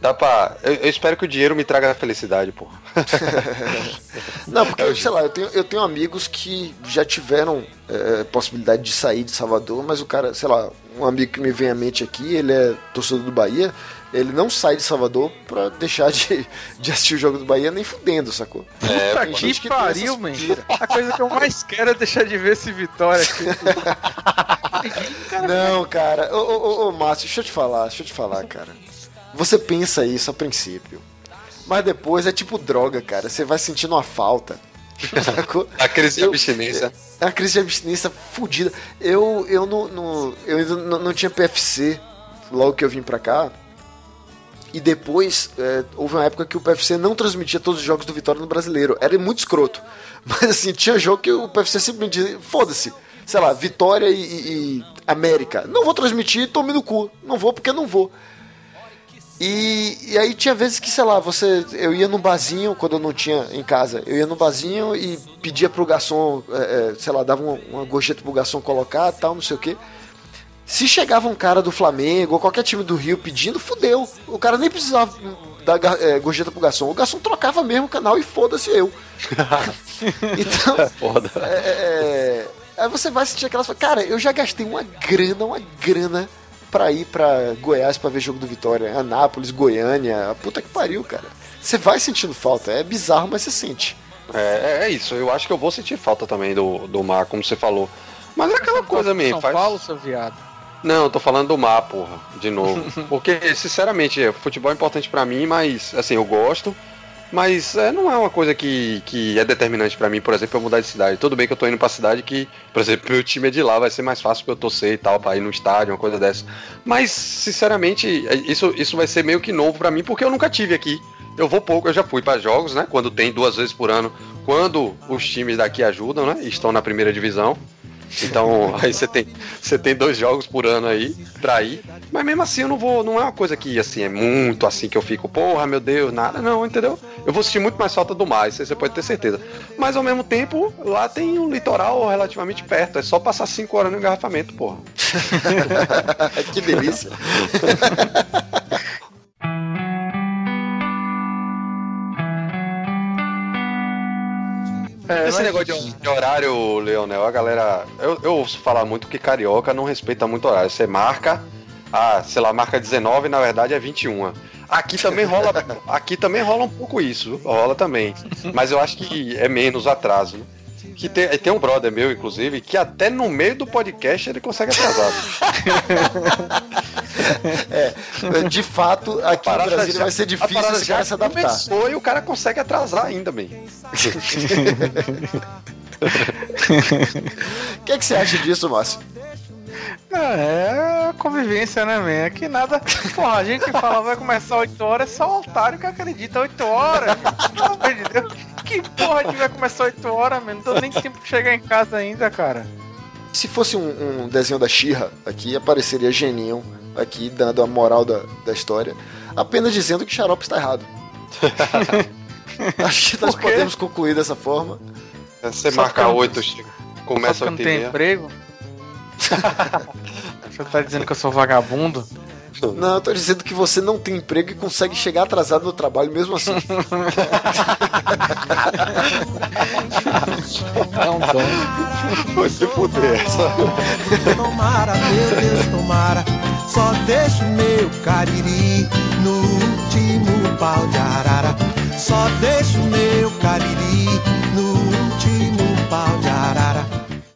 dá pra. Eu, eu espero que o dinheiro me traga felicidade, porra. Não, porque, sei lá, eu tenho, eu tenho amigos que já tiveram é, possibilidade de sair de Salvador, mas o cara, sei lá, um amigo que me vem à mente aqui, ele é torcedor do Bahia, ele não sai de Salvador pra deixar de, de assistir o jogo do Bahia nem fudendo, sacou? É, Puta que gente que pariu, man. A coisa que eu mais quero é deixar de ver esse Vitória aqui. Não, cara, ô, ô, ô, Márcio, deixa eu te falar, deixa eu te falar, cara. Você pensa isso a princípio, mas depois é tipo droga, cara, você vai sentindo uma falta. Sacou? A crise de Eu- abstinência. É uma crise de abstinência fodida. Eu, eu, não, não- eu ainda não, não tinha PFC logo que eu vim pra cá. E depois, é, houve uma época que o PFC não transmitia todos os jogos do Vitória no brasileiro. Era muito escroto. Mas assim, tinha jogo que o PFC simplesmente dizia: foda-se. Sei lá, Vitória e, e- e América. Não vou transmitir, tome no cu. Não vou porque não vou. E, e aí tinha vezes que, sei lá, você. Eu ia no barzinho quando eu não tinha em casa. Eu ia no barzinho e pedia pro garçom, é, é, sei lá, dava uma, uma gorjeta pro garçom colocar tal, não sei o quê. Se chegava um cara do Flamengo ou qualquer time do Rio pedindo, fudeu. O cara nem precisava dar é, gorjeta pro garçom. O garçom trocava mesmo o canal e foda-se eu. então. Foda. É, é, aí você vai sentir aquelas. Cara, eu já gastei uma grana, uma grana pra ir pra Goiás pra ver jogo do Vitória. Anápolis, Goiânia. Puta que pariu, cara. Você vai sentindo falta. É bizarro, mas você sente. É, é isso, eu acho que eu vou sentir falta também do, do mar, como você falou. Mas é aquela coisa mesmo, São faz. Paulo, seu viado. Não, eu tô falando do mar, porra, de novo. Porque, sinceramente, futebol é importante pra mim, mas, assim, eu gosto. Mas é, não é uma coisa que, que é determinante pra mim, por exemplo, eu mudar de cidade. Tudo bem que eu tô indo pra cidade que, por exemplo, meu time é de lá, vai ser mais fácil pra eu torcer e tal, pra ir no estádio, uma coisa dessa. Mas, sinceramente, é, isso, isso vai ser meio que novo pra mim, porque eu nunca tive aqui. Eu vou pouco, eu já fui para jogos, né? Quando tem duas vezes por ano, quando os times daqui ajudam, né? Estão na primeira divisão. Então, aí você tem, você tem dois jogos por ano aí pra ir. Mas mesmo assim eu não vou. Não é uma coisa que assim, é muito assim que eu fico, porra, meu Deus, nada, não, entendeu? Eu vou sentir muito mais falta do mar, isso aí você pode ter certeza. Mas ao mesmo tempo, lá tem um litoral relativamente perto. É só passar cinco horas no engarrafamento, porra. que delícia. É, Esse negócio de, de, horário, Leonel, a galera. Eu, eu ouço falar muito que carioca não respeita muito horário. Você marca, ah, sei lá, marca 19, na verdade é 21. Aqui também rola, aqui também rola um pouco isso, rola também. Mas eu acho que é menos atraso. Né? Que tem, tem um brother meu, inclusive, que até no meio do podcast ele consegue atrasar. é, de fato, aqui no Brasil já, vai ser difícil esse cara se adaptar. Começou e o cara consegue atrasar ainda, bem. O que, é que você acha disso, Márcio? É convivência, né, man? É que nada. Porra, a gente fala vai começar 8 horas, é só o otário que acredita 8 horas. Pelo amor de Deus. Que porra de vai começar 8 horas, mano? Não tô nem tempo de chegar em casa ainda, cara. Se fosse um, um desenho da Xirra, aqui apareceria Geninho, aqui dando a moral da, da história, apenas dizendo que Xarope está errado. Acho que nós podemos concluir dessa forma. Você Só marca 8, começa Só que não tem emprego? Você tá dizendo que eu sou vagabundo? Não, eu tô dizendo que você não tem emprego e consegue chegar atrasado no trabalho mesmo assim. É um. Vai se fuder essa. Tomara, meu Deus, tomara. Só deixa o meu cariri no último pau de arara. Só deixa o meu cariri